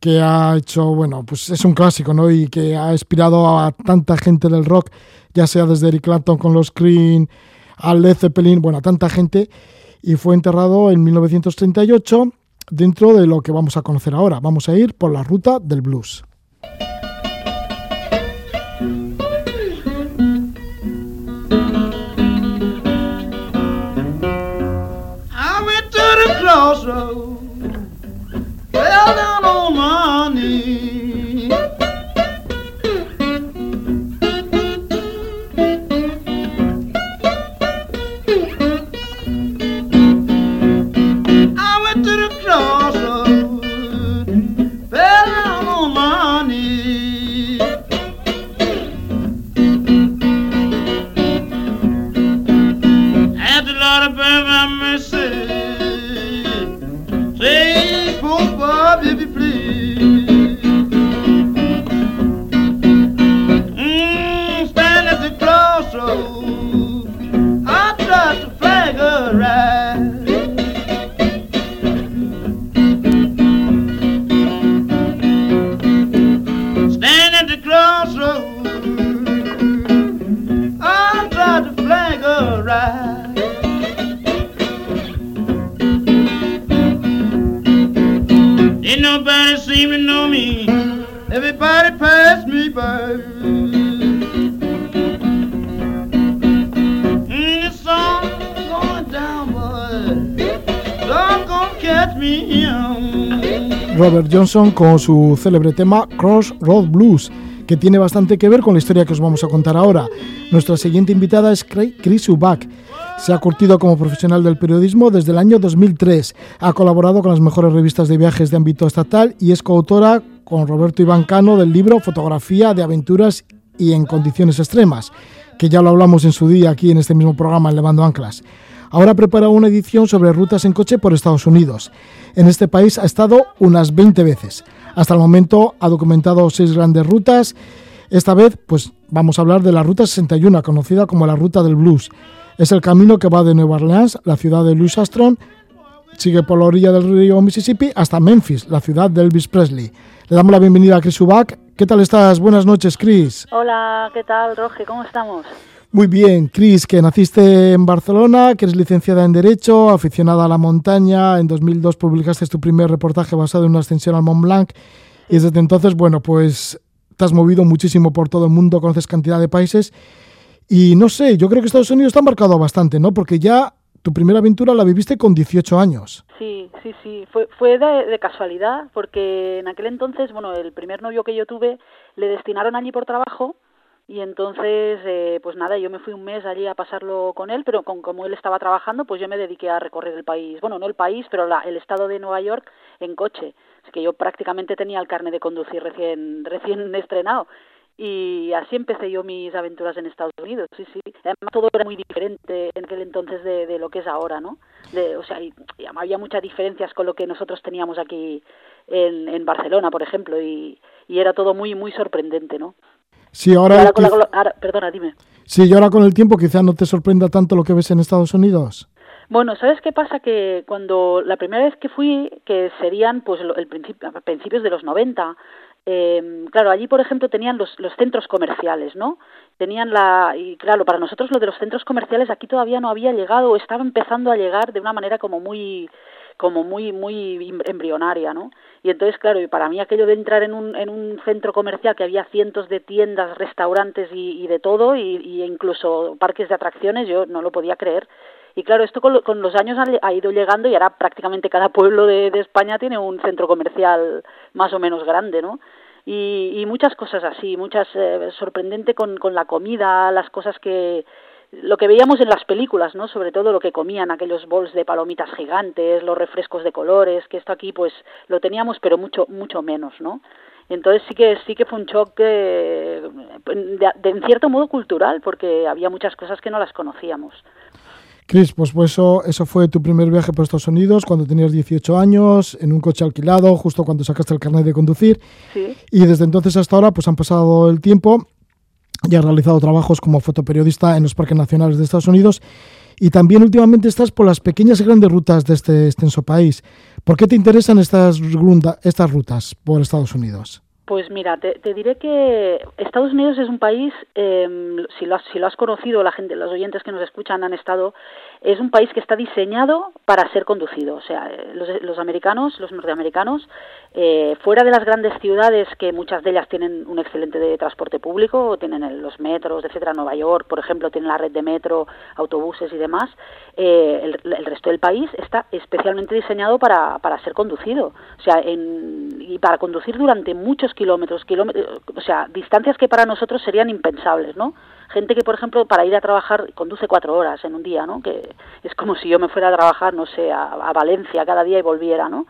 que ha hecho, bueno, pues es un clásico, ¿no? Y que ha inspirado a tanta gente del rock, ya sea desde Eric Clapton con los Cream, a Led Zeppelin, bueno, a tanta gente, y fue enterrado en 1938 dentro de lo que vamos a conocer ahora. Vamos a ir por la ruta del blues. Robert Johnson con su célebre tema Crossroad Blues, que tiene bastante que ver con la historia que os vamos a contar ahora. Nuestra siguiente invitada es Chris Ubach. Se ha curtido como profesional del periodismo desde el año 2003. Ha colaborado con las mejores revistas de viajes de ámbito estatal y es coautora con Roberto Iván Cano del libro Fotografía de aventuras y en condiciones extremas, que ya lo hablamos en su día aquí en este mismo programa Levando Anclas. Ahora prepara una edición sobre rutas en coche por Estados Unidos. En este país ha estado unas 20 veces. Hasta el momento ha documentado seis grandes rutas. Esta vez, pues vamos a hablar de la Ruta 61, conocida como la Ruta del Blues. Es el camino que va de Nueva Orleans, la ciudad de Louis Armstrong, sigue por la orilla del río Mississippi hasta Memphis, la ciudad de Elvis Presley. Le damos la bienvenida a Chris Ubach. ¿Qué tal estás? Buenas noches, Chris. Hola, ¿qué tal, Roge? ¿Cómo estamos? Muy bien, Cris, que naciste en Barcelona, que eres licenciada en Derecho, aficionada a la montaña. En 2002 publicaste tu primer reportaje basado en una ascensión al Mont Blanc. Y desde entonces, bueno, pues te has movido muchísimo por todo el mundo, conoces cantidad de países. Y no sé, yo creo que Estados Unidos te ha marcado bastante, ¿no? Porque ya tu primera aventura la viviste con 18 años. Sí, sí, sí. Fue, fue de, de casualidad, porque en aquel entonces, bueno, el primer novio que yo tuve le destinaron allí por trabajo y entonces, eh, pues nada, yo me fui un mes allí a pasarlo con él, pero con, como él estaba trabajando, pues yo me dediqué a recorrer el país, bueno, no el país, pero la, el estado de Nueva York en coche. Es que yo prácticamente tenía el carne de conducir recién, recién estrenado. Y así empecé yo mis aventuras en Estados Unidos, sí, sí. Además todo era muy diferente en aquel entonces de, de lo que es ahora, ¿no? De, o sea, había muchas diferencias con lo que nosotros teníamos aquí en, en Barcelona, por ejemplo, y, y era todo muy, muy sorprendente, ¿no? Sí, ahora, ahora con la- quiz- con la- ahora- perdona, dime. sí, y ahora con el tiempo quizá no te sorprenda tanto lo que ves en Estados Unidos. Bueno, ¿sabes qué pasa? Que cuando la primera vez que fui, que serían pues el principio, principios de los 90, eh, claro, allí por ejemplo tenían los, los centros comerciales, ¿no? Tenían la y claro, para nosotros lo de los centros comerciales aquí todavía no había llegado, o estaba empezando a llegar de una manera como muy como muy muy em- embrionaria, ¿no? Y entonces, claro, y para mí aquello de entrar en un, en un centro comercial que había cientos de tiendas, restaurantes y, de todo, y, y incluso parques de atracciones, yo no lo podía creer. Y claro, esto con, con los años ha, ha ido llegando y ahora prácticamente cada pueblo de, de España tiene un centro comercial más o menos grande, ¿no? Y, y muchas cosas así, muchas eh, sorprendente con, con la comida, las cosas que lo que veíamos en las películas, ¿no? Sobre todo lo que comían aquellos bols de palomitas gigantes, los refrescos de colores, que esto aquí pues lo teníamos pero mucho mucho menos, ¿no? Entonces sí que sí que fue un shock eh, de, de- en cierto modo cultural porque había muchas cosas que no las conocíamos. Chris, pues, pues eso, eso fue tu primer viaje por Estados Unidos cuando tenías 18 años, en un coche alquilado, justo cuando sacaste el carnet de conducir. Sí. Y desde entonces hasta ahora, pues han pasado el tiempo y has realizado trabajos como fotoperiodista en los parques nacionales de Estados Unidos. Y también últimamente estás por las pequeñas y grandes rutas de este extenso país. ¿Por qué te interesan estas, estas rutas por Estados Unidos? Pues mira, te, diré que Estados Unidos es un país, eh, si, lo has, si lo has conocido, la gente, los oyentes que nos escuchan han estado, es un país que está diseñado para ser conducido. O sea, eh, los, los americanos, los norteamericanos, eh, fuera de las grandes ciudades, que muchas de ellas tienen un excelente de transporte público, tienen el, los metros, etcétera, Nueva York, por ejemplo, tienen la red de metro, autobuses y demás, eh, el, el, resto del país está especialmente diseñado para, para ser conducido. O sea, en, y para conducir durante muchos kilómetros, kilómetros, o sea, distancias que para nosotros serían impensables, ¿no? Gente que, por ejemplo, para ir a trabajar conduce cuatro horas en un día, ¿no? Que es como si yo me fuera a trabajar, no sé, a, Valencia cada día y volviera, ¿no?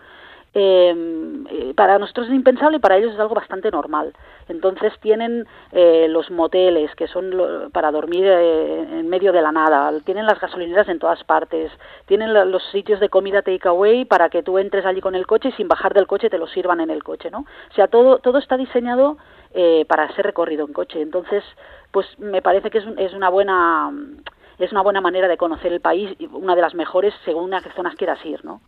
Eh, para nosotros es impensable y para ellos es algo bastante normal. Entonces tienen eh, los moteles que son lo, para dormir eh, en medio de la nada, tienen las gasolineras en todas partes, tienen la, los sitios de comida takeaway para que tú entres allí con el coche y sin bajar del coche te lo sirvan en el coche, ¿no? O sea, todo todo está diseñado eh, para ser recorrido en coche. Entonces, pues me parece que es, es una buena es una buena manera de conocer el país, una de las mejores según a qué zonas quieras ir, ¿no?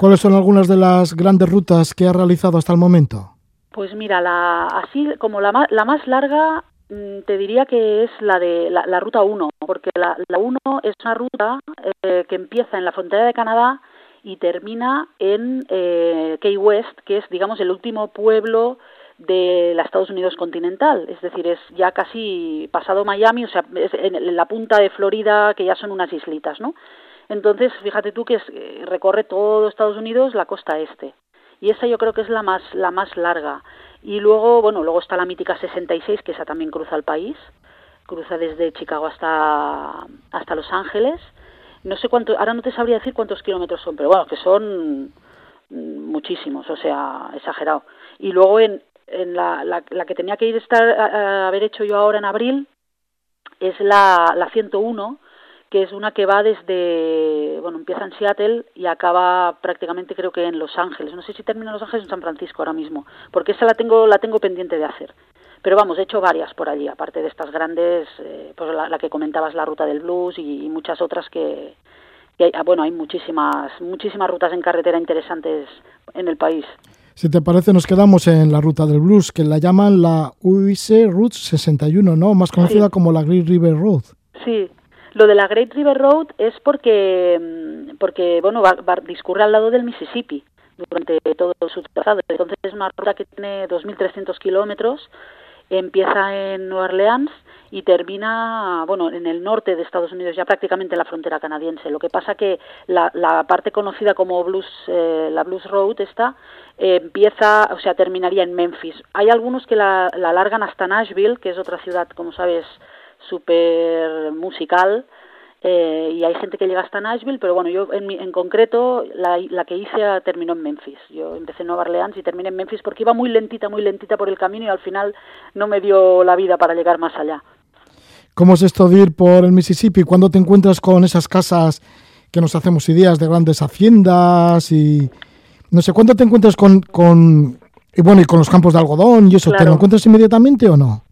¿Cuáles son algunas de las grandes rutas que ha realizado hasta el momento? Pues mira, la, así como la, la más larga mm, te diría que es la de la, ruta 1, porque la, la 1 es una ruta eh, que empieza en la frontera de Canadá y termina en eh, Key West, que es, digamos, el último pueblo de la Estados Unidos continental, es decir, es ya casi pasado Miami, o sea, es en la punta de Florida, que ya son unas islitas, ¿no? Entonces, fíjate tú que es, eh, recorre todo Estados Unidos la costa este. Y esa yo creo que es la más la más larga. Y luego, bueno, luego está la mítica 66, que esa también cruza el país. Cruza desde Chicago hasta hasta Los Ángeles. No sé cuánto, ahora no te sabría decir cuántos kilómetros son, pero bueno, que son muchísimos, o sea, exagerado. Y luego en, en la, la, la, que tenía que ir estar a, a, haber hecho yo ahora en abril es la, la 101 que es una que va desde, bueno, empieza en Seattle y acaba prácticamente creo que en Los Ángeles. No sé si termina en Los Ángeles o en San Francisco ahora mismo, porque esa la tengo la tengo pendiente de hacer. Pero vamos, he hecho varias por allí, aparte de estas grandes, eh, pues la, la, que comentabas, la ruta del blues y, y muchas otras que, que hay, bueno, hay muchísimas muchísimas rutas en carretera interesantes en el país. Si te parece, nos quedamos en la ruta del blues, que la llaman la UIC Route 61, ¿no? Más conocida sí. como la Great River Road. Sí, lo de la Great River Road es porque, porque bueno, va, va, discurre al lado del Mississippi durante todo su trazado. Entonces es una ruta que tiene 2.300 kilómetros, empieza en Nueva Orleans y termina, bueno, en el norte de Estados Unidos, ya prácticamente en la frontera canadiense. Lo que pasa que la, la parte conocida como Blues, eh, la Blues Road esta, eh, empieza, o sea, terminaría en Memphis. Hay algunos que la, la largan hasta Nashville, que es otra ciudad, como sabes, súper musical, eh, y hay gente que llega hasta Nashville, pero bueno, yo en, en concreto la, la, que hice terminó en Memphis. Yo empecé en Nueva Orleans y terminé en Memphis porque iba muy lentita, muy lentita por el camino y al final no me dio la vida para llegar más allá. ¿Cómo es esto de ir por el Mississippi? ¿Cuándo te encuentras con esas casas que nos hacemos ideas de grandes haciendas y no sé, ¿cuándo te encuentras con, con y bueno, y con los campos de algodón y eso? Claro. ¿Te lo encuentras inmediatamente o no?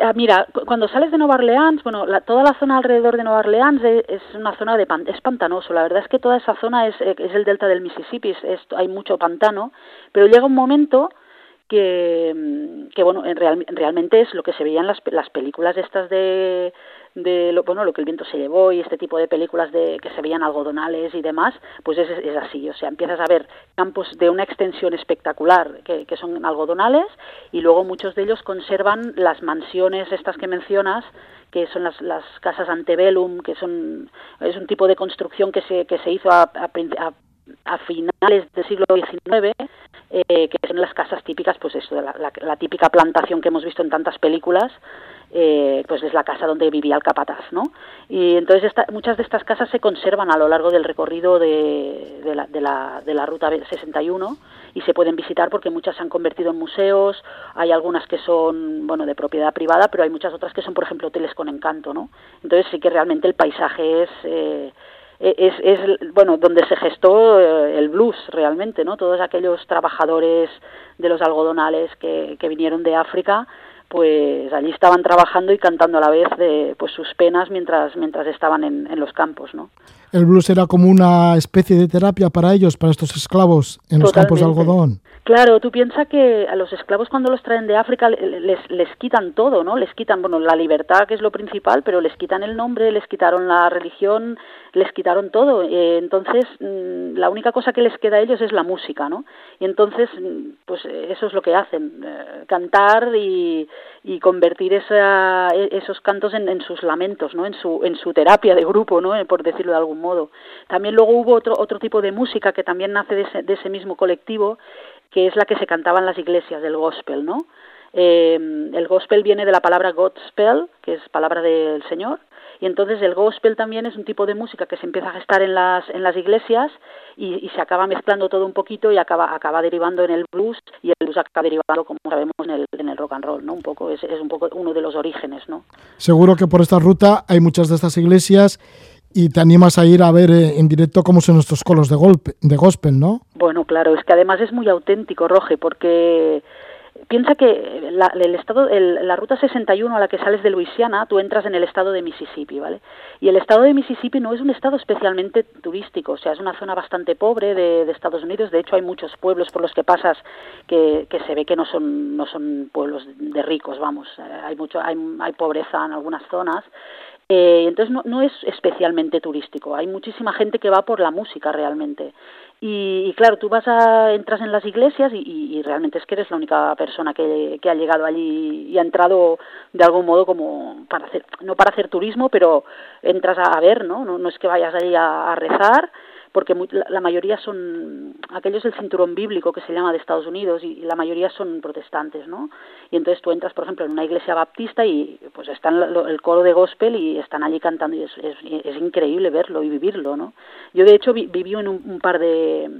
Ah, mira, cuando sales de Nueva Orleans, bueno, la, toda la zona alrededor de Nueva Orleans es, es una zona de pan, es pantanoso. La verdad es que toda esa zona es, es el delta del Mississippi, es, hay mucho pantano, pero llega un momento que, que bueno, en real, realmente es lo que se veía en las, las películas estas de, de lo, bueno, lo que el viento se llevó y este tipo de películas de que se veían algodonales y demás, pues es, es así, o sea, empiezas a ver campos de una extensión espectacular que, que son algodonales y luego muchos de ellos conservan las mansiones estas que mencionas que son las, las casas antebellum, que son es un tipo de construcción que se que se hizo a, a, a a finales del siglo XIX, eh, que son las casas típicas, pues eso, la, la, la, típica plantación que hemos visto en tantas películas, eh, pues es la casa donde vivía el capataz, ¿no? Y entonces esta, muchas de estas casas se conservan a lo largo del recorrido de, de, la, de, la, de la ruta 61 y se pueden visitar porque muchas se han convertido en museos, hay algunas que son, bueno, de propiedad privada, pero hay muchas otras que son, por ejemplo, hoteles con encanto, ¿no? Entonces sí que realmente el paisaje es... Eh, es, es bueno donde se gestó eh, el blues realmente no todos aquellos trabajadores de los algodonales que, que vinieron de África pues allí estaban trabajando y cantando a la vez de pues sus penas mientras mientras estaban en, en los campos no el blues era como una especie de terapia para ellos, para estos esclavos en los campos de algodón. Claro, tú piensas que a los esclavos cuando los traen de África le- les, les quitan todo, ¿no? Les quitan, bueno, la libertad que es lo principal, pero les quitan el nombre, les quitaron la religión, les quitaron todo. Eh, entonces, mm, la única cosa que les queda a ellos es la música, ¿no? Y entonces, mm, pues eh, eso es lo que hacen, eh, cantar y, y convertir esa, e- esos cantos en, en sus lamentos, ¿no? En su, en su terapia de grupo, ¿no? Por decirlo de algún modo. También luego hubo otro, otro tipo de música que también nace de ese, de ese mismo colectivo, que es la que se cantaba en las iglesias del gospel, ¿no? Eh, el gospel viene de la palabra Godspell, que es palabra del Señor, y entonces el gospel también es un tipo de música que se empieza a gestar en las, en las iglesias y, y se acaba mezclando todo un poquito y acaba, acaba derivando en el blues y el blues acaba derivando, como sabemos, en el, en el rock and roll, ¿no? Un poco, es, es un poco uno de los orígenes, ¿no? Seguro que por esta ruta hay muchas de estas iglesias y te animas a ir a ver eh, en directo cómo son nuestros colos de, golpe, de gospel, ¿no? Bueno, claro, es que además es muy auténtico, Roge, porque piensa que la, el estado, el- la ruta 61 a la que sales de Luisiana, tú entras en el estado de Mississippi, ¿vale? Y el estado de Mississippi no es un estado especialmente turístico, o sea, es una zona bastante pobre de, de Estados Unidos. De hecho, hay muchos pueblos por los que pasas que, que se ve que no son, no son pueblos de ricos, vamos. Eh, Hay mucho, hay, hay pobreza en algunas zonas. Eh, entonces no, no es especialmente turístico. Hay muchísima gente que va por la música realmente. Y, y claro, tú vas a entras en las iglesias y, y- realmente es que eres la única persona que, ha llegado allí y ha entrado de algún modo como para hacer no para hacer turismo, pero entras a, a ver, ¿no? ¿no? No es que vayas ahí a, a rezar, porque mu- la, mayoría son aquellos del cinturón bíblico que se llama de Estados Unidos y, la mayoría son protestantes, ¿no? Y entonces tú entras, por ejemplo, en una iglesia baptista y pues están el coro de gospel y están allí cantando y es, es, es increíble verlo y vivirlo, ¿no? Yo de hecho vi, viví en un, un par de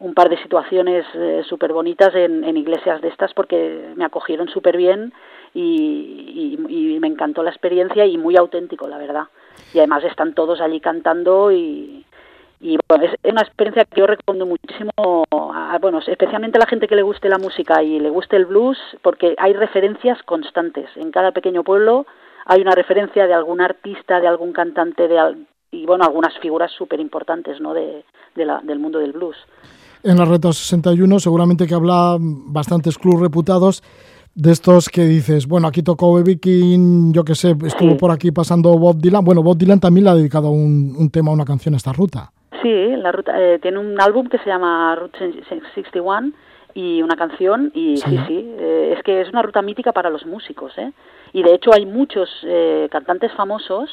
un par de situaciones súper bonitas en, en iglesias de estas porque me acogieron súper bien y, y- y me encantó la experiencia y muy auténtico, la verdad. Y además están todos allí cantando y, y bueno, es una experiencia que yo recomiendo muchísimo, a, bueno, especialmente a la gente que le guste la música y le guste el blues, porque hay referencias constantes. En cada pequeño pueblo hay una referencia de algún artista, de algún cantante, de al- y bueno, algunas figuras súper importantes ¿no? de, de la- del mundo del blues. En la Reta 61 seguramente que habla bastantes clubs reputados de estos que dices, bueno, aquí tocó Baby King, yo que sé, estuvo Sí. por aquí pasando Bob Dylan. Bueno, Bob Dylan también le ha dedicado un, un tema, una canción a esta ruta. Sí, la ruta eh, tiene un álbum que se llama Route 61 y una canción y sí, Sí. sí, eh, es que es una ruta mítica para los músicos, ¿eh? Y de hecho hay muchos eh, cantantes famosos,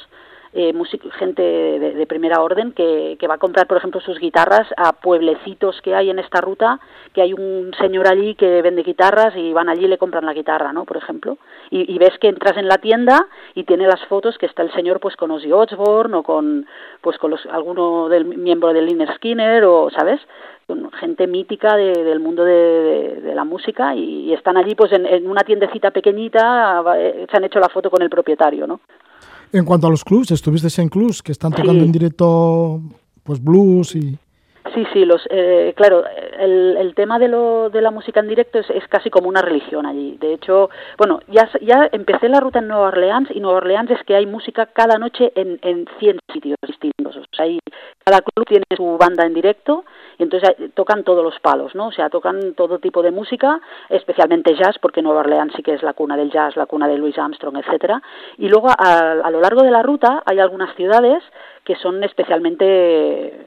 eh, gente de, de primera orden que, que va a comprar, por ejemplo, sus guitarras a pueblecitos que hay en esta ruta, que hay un señor allí que vende guitarras y van allí y le compran la guitarra, ¿no? Por ejemplo. Y, y ves que entras en la tienda y tiene las fotos que está el señor pues con Ozzy Osbourne o con pues con los, alguno del miembro del Liner Skinner o, ¿sabes? Gente mítica de- del mundo de, la música y, están allí pues en, en una tiendecita pequeñita, eh, se han hecho la foto con el propietario, ¿no? En cuanto a los clubs, estuviste en clubs que están tocando Sí. en directo pues blues y... Sí, sí, los, eh, claro, el, el tema de, lo, de la música en directo es, es casi como una religión allí. De hecho, bueno, ya, ya empecé la ruta en Nueva Orleans y Nueva Orleans es que hay música cada noche en, en 100 sitios distintos. O sea, cada club tiene su banda en directo y entonces tocan todos los palos, ¿no? O sea, tocan todo tipo de música, especialmente jazz, porque Nueva Orleans sí que es la cuna del jazz, la cuna de Louis Armstrong, etcétera. Y luego a lo largo de la ruta hay algunas ciudades que son especialmente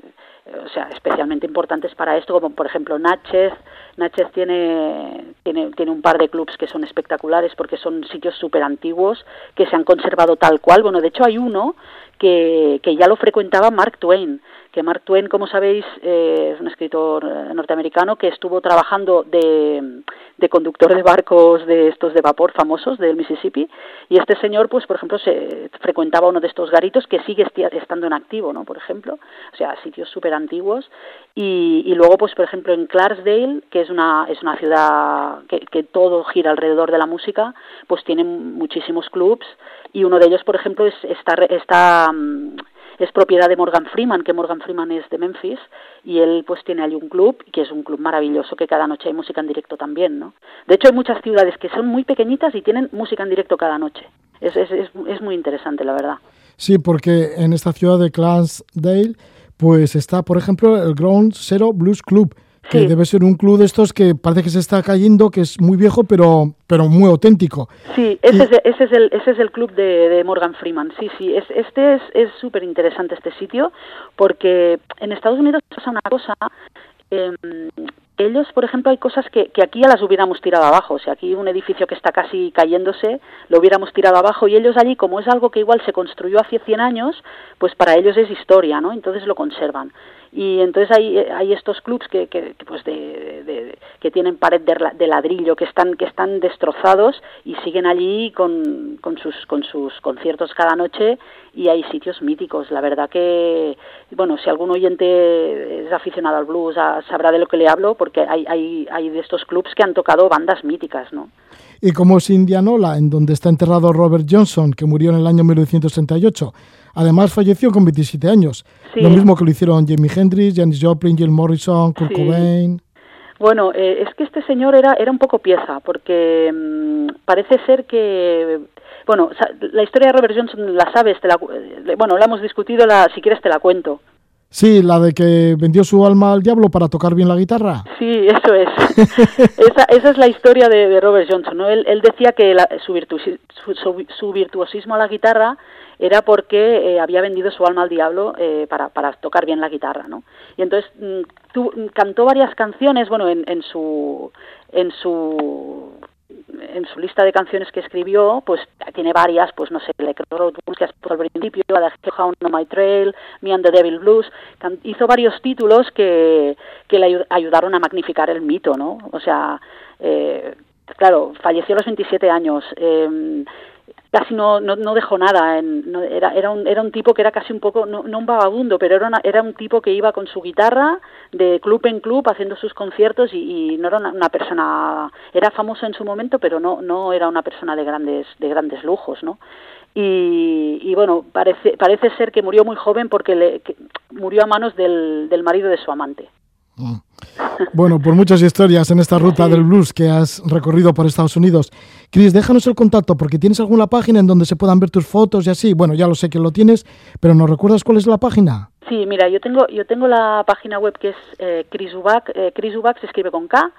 o sea, especialmente importantes para esto, como por ejemplo Natchez. Natchez tiene, tiene, tiene un par de clubs que son espectaculares porque son sitios súper antiguos que se han conservado tal cual. Bueno, de hecho hay uno que, que ya lo frecuentaba Mark Twain, que Mark Twain, como sabéis, eh, es un escritor eh, norteamericano que estuvo trabajando de, de conductor de barcos de estos de vapor famosos del Mississippi y este señor, pues por ejemplo, se frecuentaba uno de estos garitos que sigue estando en activo, ¿no? Por ejemplo, o sea, sitios súper antiguos y, y luego, pues por ejemplo, en Clarksdale, que es una es una ciudad que, que todo gira alrededor de la música, pues tienen muchísimos clubs y uno de ellos, por ejemplo, es está está mm, es propiedad de Morgan Freeman, que Morgan Freeman es de Memphis, y él pues tiene allí un club, que es un club maravilloso, que cada noche hay música en directo también, ¿no? De hecho hay muchas ciudades que son muy pequeñitas y tienen música en directo cada noche. Es, es, es, es muy interesante, la verdad. Sí, porque en esta ciudad de Clansdale, pues está, por ejemplo, el Ground Zero Blues Club, que Sí. debe ser un club de estos que parece que se está cayendo, que es muy viejo, pero, pero muy auténtico. Sí, ese, es, ese, es, el, ese es el club de, de Morgan Freeman. Sí, sí, es, este es es súper interesante este sitio porque en Estados Unidos pasa una cosa. em, ellos, por ejemplo, hay cosas que, que aquí ya las hubiéramos tirado abajo. O sea, aquí un edificio que está casi cayéndose, lo hubiéramos tirado abajo y ellos allí, como es algo que igual se construyó hace 100 años, pues para ellos es historia, ¿no? Entonces lo conservan. Y entonces hay, hay estos clubs que, que, pues de, que tienen pared de, la- de ladrillo, que están, que están destrozados y siguen allí con, con, sus, con sus conciertos cada noche y hay sitios míticos. La verdad que, bueno, si algún oyente es aficionado al blues sabrá de lo que le hablo porque hay, hay, hay de estos clubs que han tocado bandas míticas, ¿no? Y como es Indianola, en donde está enterrado Robert Johnson, que murió en el año 1968. Además, falleció con 27 años. Sí. Lo mismo que lo hicieron Jimi Hendrix, Janis Joplin, Jim Morrison, Kurt Sí. Cobain. Bueno, eh, es que este señor era, era un poco pieza, porque mm, parece ser que... Bueno, la historia de Robert Johnson la sabes, te la, eh, bueno, la hemos discutido, la, si quieres te la cuento. Sí, la de que vendió su alma al diablo para tocar bien la guitarra. Sí, eso es. esa, esa es la historia de, de Robert Johnson. ¿no? Él, él decía que la- su, virtuosi- su, su- su virtuosismo a la guitarra era porque eh, había vendido su alma al diablo eh, para, para tocar bien la guitarra. ¿no? Y entonces mm, tu- cantó varias canciones, bueno, en, en su en su en su lista de canciones que escribió, pues tiene varias, pues no sé, Road Blues, que has puesto al principio, de Hound on My Trail, Me and the Devil Blues, hizo varios títulos que, que le ayu- ayudaron a magnificar el mito, ¿no? O sea, eh, claro, falleció a los 27 años, eh, casi no, no, no dejó nada, en- no- era, era, un, era un tipo que era casi un poco, no, no un vagabundo, pero era, era un tipo que iba con su guitarra de club en club haciendo sus conciertos y, no era una, una persona, era famoso en su momento, pero no, no era una persona de grandes, de grandes lujos, ¿no? Y, y bueno, parece, parece ser que murió muy joven porque le, que murió a manos del, del marido de su amante. Bueno, por muchas historias en esta ruta del blues que has recorrido por Estados Unidos. Chris, déjanos el contacto porque tienes alguna página en donde se puedan ver tus fotos y así. Bueno, ya lo sé que lo tienes, pero ¿nos recuerdas cuál es la página? Sí, mira, yo tengo, yo tengo la página web que es eh, Chris Ubach, eh, Chris Ubach se escribe con K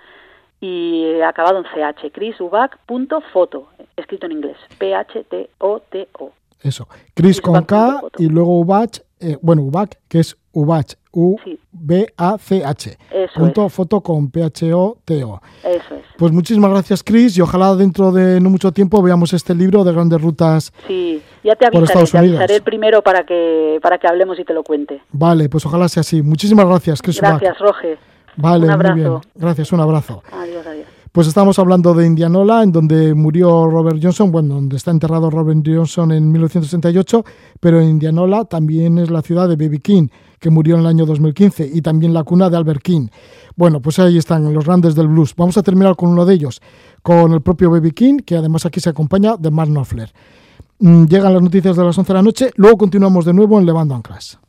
y acabado en CH, chrisubach.foto, escrito en inglés, P-H-T-O-T-O. Eso, Chris con K y luego Ubach, eh, bueno, Ubach, que es Ubach, U-B-A-C-H. Punto foto con P-H-O-T-O. Eso es. Pues muchísimas gracias, Chris, y ojalá dentro de no mucho tiempo veamos este libro de grandes rutas. Sí, ya te Por avisaré, Estados te avisaré el primero para que, para que hablemos y te lo cuente. Vale, pues ojalá sea así. Muchísimas gracias, Chris. Gracias, Roge. Vale, Un muy bien. abrazo. Gracias, un abrazo. Adiós, adiós. Pues estamos hablando de Indianola, en donde murió Robert Johnson, bueno, donde está enterrado Robert Johnson en 1968, pero Indianola también es la ciudad de Baby King, que murió en el año 2015, y también la cuna de Albert King. Bueno, pues ahí están los grandes del blues. Vamos a terminar con uno de ellos, con el propio Baby King, que además aquí se acompaña de Mark Knopfler. Mm, Llegan las noticias de las 11 de la noche, luego continuamos de nuevo en Levando Anclas.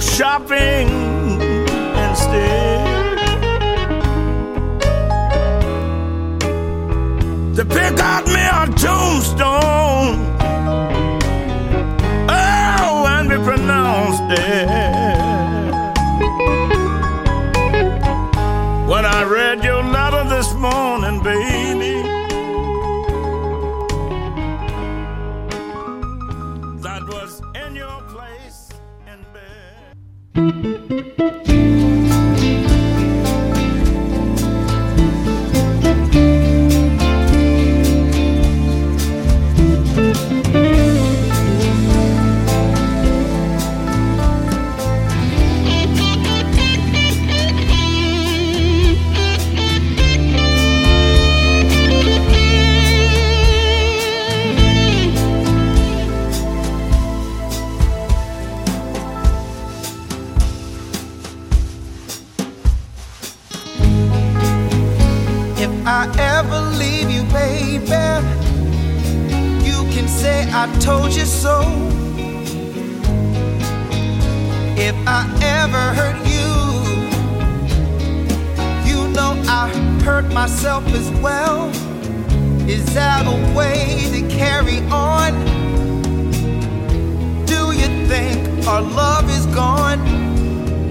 Shopping instead. to pick out me a tombstone. Told you so. If I ever hurt you, you know I hurt myself as well. Is that a way to carry on? Do you think our love is gone?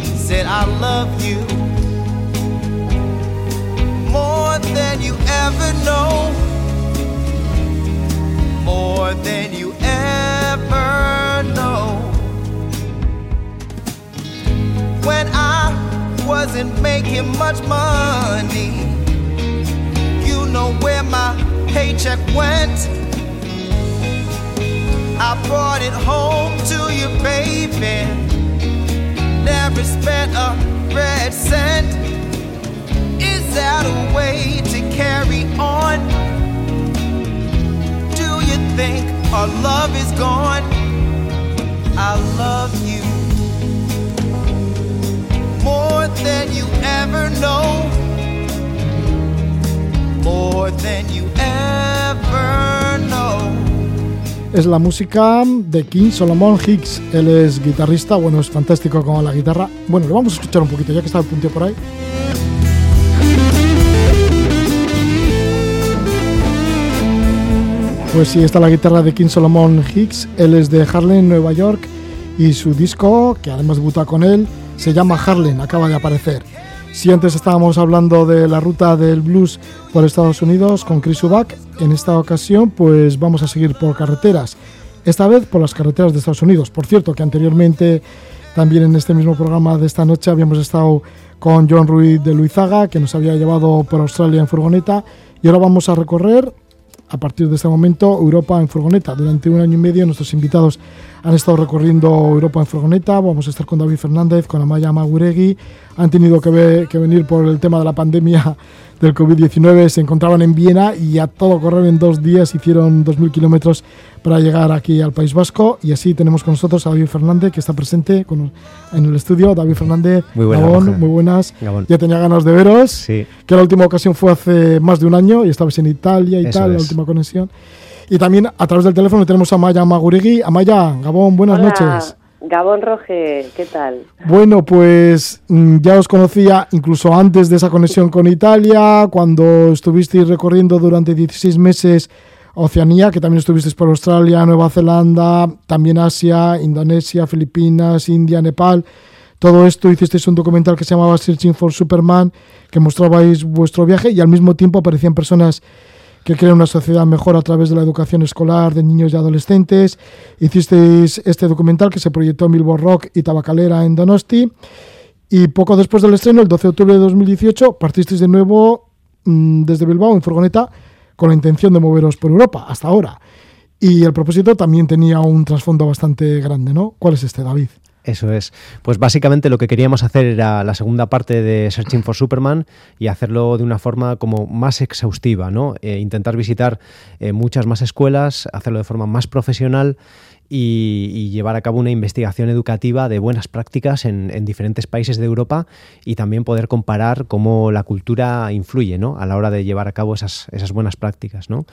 Said I love you more than you ever know, more than you know. When I wasn't making much money, you know where my paycheck went. I brought it home to you, baby. Never spent a red cent. Is that a way to carry on? Do you think our love is gone? Es la música de King Solomon Hicks. Él es guitarrista, bueno, es fantástico con la guitarra. Bueno, lo vamos a escuchar un poquito, ya que está el punteo por ahí. Pues sí, está la guitarra de King Solomon Hicks. Él es de Harlem, Nueva York. Y su disco, que además debuta con él, se llama Harlem, acaba de aparecer. Si antes estábamos hablando de la ruta del blues por Estados Unidos con Chris Ubach, en esta ocasión pues vamos a seguir por carreteras. Esta vez por las carreteras de Estados Unidos. Por cierto, que anteriormente también en este mismo programa de esta noche habíamos estado con John Ruiz de Luizaga, que nos había llevado por Australia en furgoneta. Y ahora vamos a recorrer a partir de este momento Europa en furgoneta. Durante un año y medio nuestros invitados han estado recorriendo Europa en furgoneta. Vamos a estar con David Fernández, con Amaya Maguregui. Han tenido que, ve- que venir por el tema de la pandemia del COVID-19. Se encontraban en Viena y a todo correr en dos días hicieron 2.000 kilómetros para llegar aquí al País Vasco. Y así tenemos con nosotros a David Fernández, que está presente con- en el estudio. David Fernández, Muy buenas, Gabón, muy buenas. Gabón. Ya tenía ganas de veros Sí. que la última ocasión fue hace más de un año y estabais en Italia y Eso tal, la es. última conexión. Y también a través del teléfono tenemos a Amaya Maguregui. Amaya, Gabón, buenas Hola, noches. Gabón Roge, ¿qué tal? Bueno, pues mm, ya os conocía incluso antes de esa conexión con Italia, cuando estuvisteis recorriendo durante 16 meses Oceanía, que también estuvisteis por Australia, Nueva Zelanda, también Asia, Indonesia, Filipinas, India, Nepal. Todo esto hicisteis un documental que se llamaba Searching for Superman, que mostrabais vuestro viaje y al mismo tiempo aparecían personas que crean una sociedad mejor a través de la educación escolar de niños y adolescentes. Hicisteis este documental que se proyectó en Billboard Rock y Tabacalera en Donosti. Y poco después del estreno, el 12 de octubre de 2018, partisteis de nuevo mm, desde Bilbao en furgoneta con la intención de moveros por Europa, hasta ahora. Y el propósito también tenía un trasfondo bastante grande, ¿no? ¿Cuál es este, David? Eso es. Pues básicamente lo que queríamos hacer era la segunda parte de Searching for Superman y hacerlo de una forma como más exhaustiva, ¿no? Eh, intentar visitar eh, muchas más escuelas, hacerlo de forma más profesional y, llevar a cabo una investigación educativa de buenas prácticas en, en diferentes países de Europa y también poder comparar cómo la cultura influye, ¿no? A la hora de llevar a cabo esas, esas buenas prácticas, ¿no?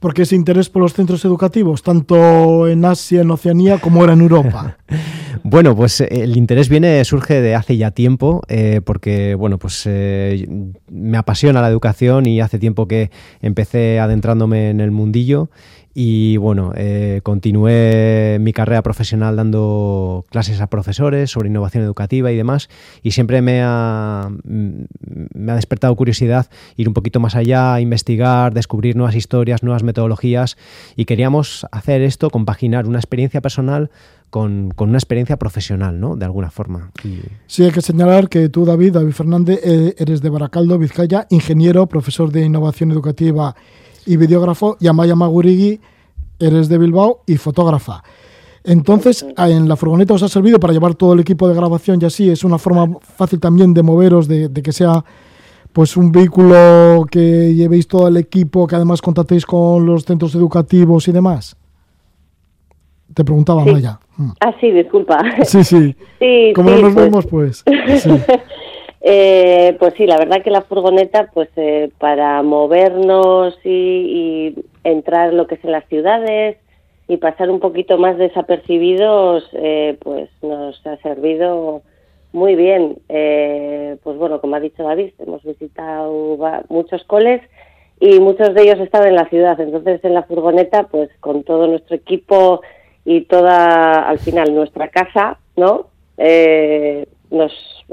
Porque ese interés por los centros educativos, tanto en Asia, en Oceanía, como era en Europa. Bueno, pues eh, el interés viene, surge de hace ya tiempo, eh, porque bueno, pues eh, me apasiona la educación y hace tiempo que empecé adentrándome en el mundillo y bueno, eh, continué mi carrera profesional dando clases a profesores sobre innovación educativa y demás y siempre me ha, mm, me ha despertado curiosidad ir un poquito más allá, investigar, descubrir nuevas historias, nuevas metodologías y queríamos hacer esto, compaginar una experiencia personal con, una experiencia profesional, ¿no? De alguna forma. Sí, hay que señalar que tú, David, David Fernández, eh, eres de Baracaldo, Vizcaya, ingeniero, profesor de innovación educativa y videógrafo, y Amaya Magurigui, eres de Bilbao y fotógrafa. Entonces, en la furgoneta os ha servido para llevar todo el equipo de grabación y así, es una forma fácil también de moveros, de, de que sea pues un vehículo que llevéis todo el equipo, que además contactéis con los centros educativos y demás. Te preguntaba, Sí. Amaya. Mm. Ah, sí, disculpa. Sí, sí. Sí, Como sí, no nos pues- vemos, pues. Eh, pues sí, la verdad que la furgoneta, pues eh, para movernos y, y entrar lo que es en las ciudades y pasar un poquito más desapercibidos, eh, pues nos ha servido muy bien. Eh, pues bueno, como ha dicho David, hemos visitado muchos coles y muchos de ellos estaban en la ciudad. Entonces, en la furgoneta, pues con todo nuestro equipo y toda, al final, nuestra casa, ¿no? Eh, nos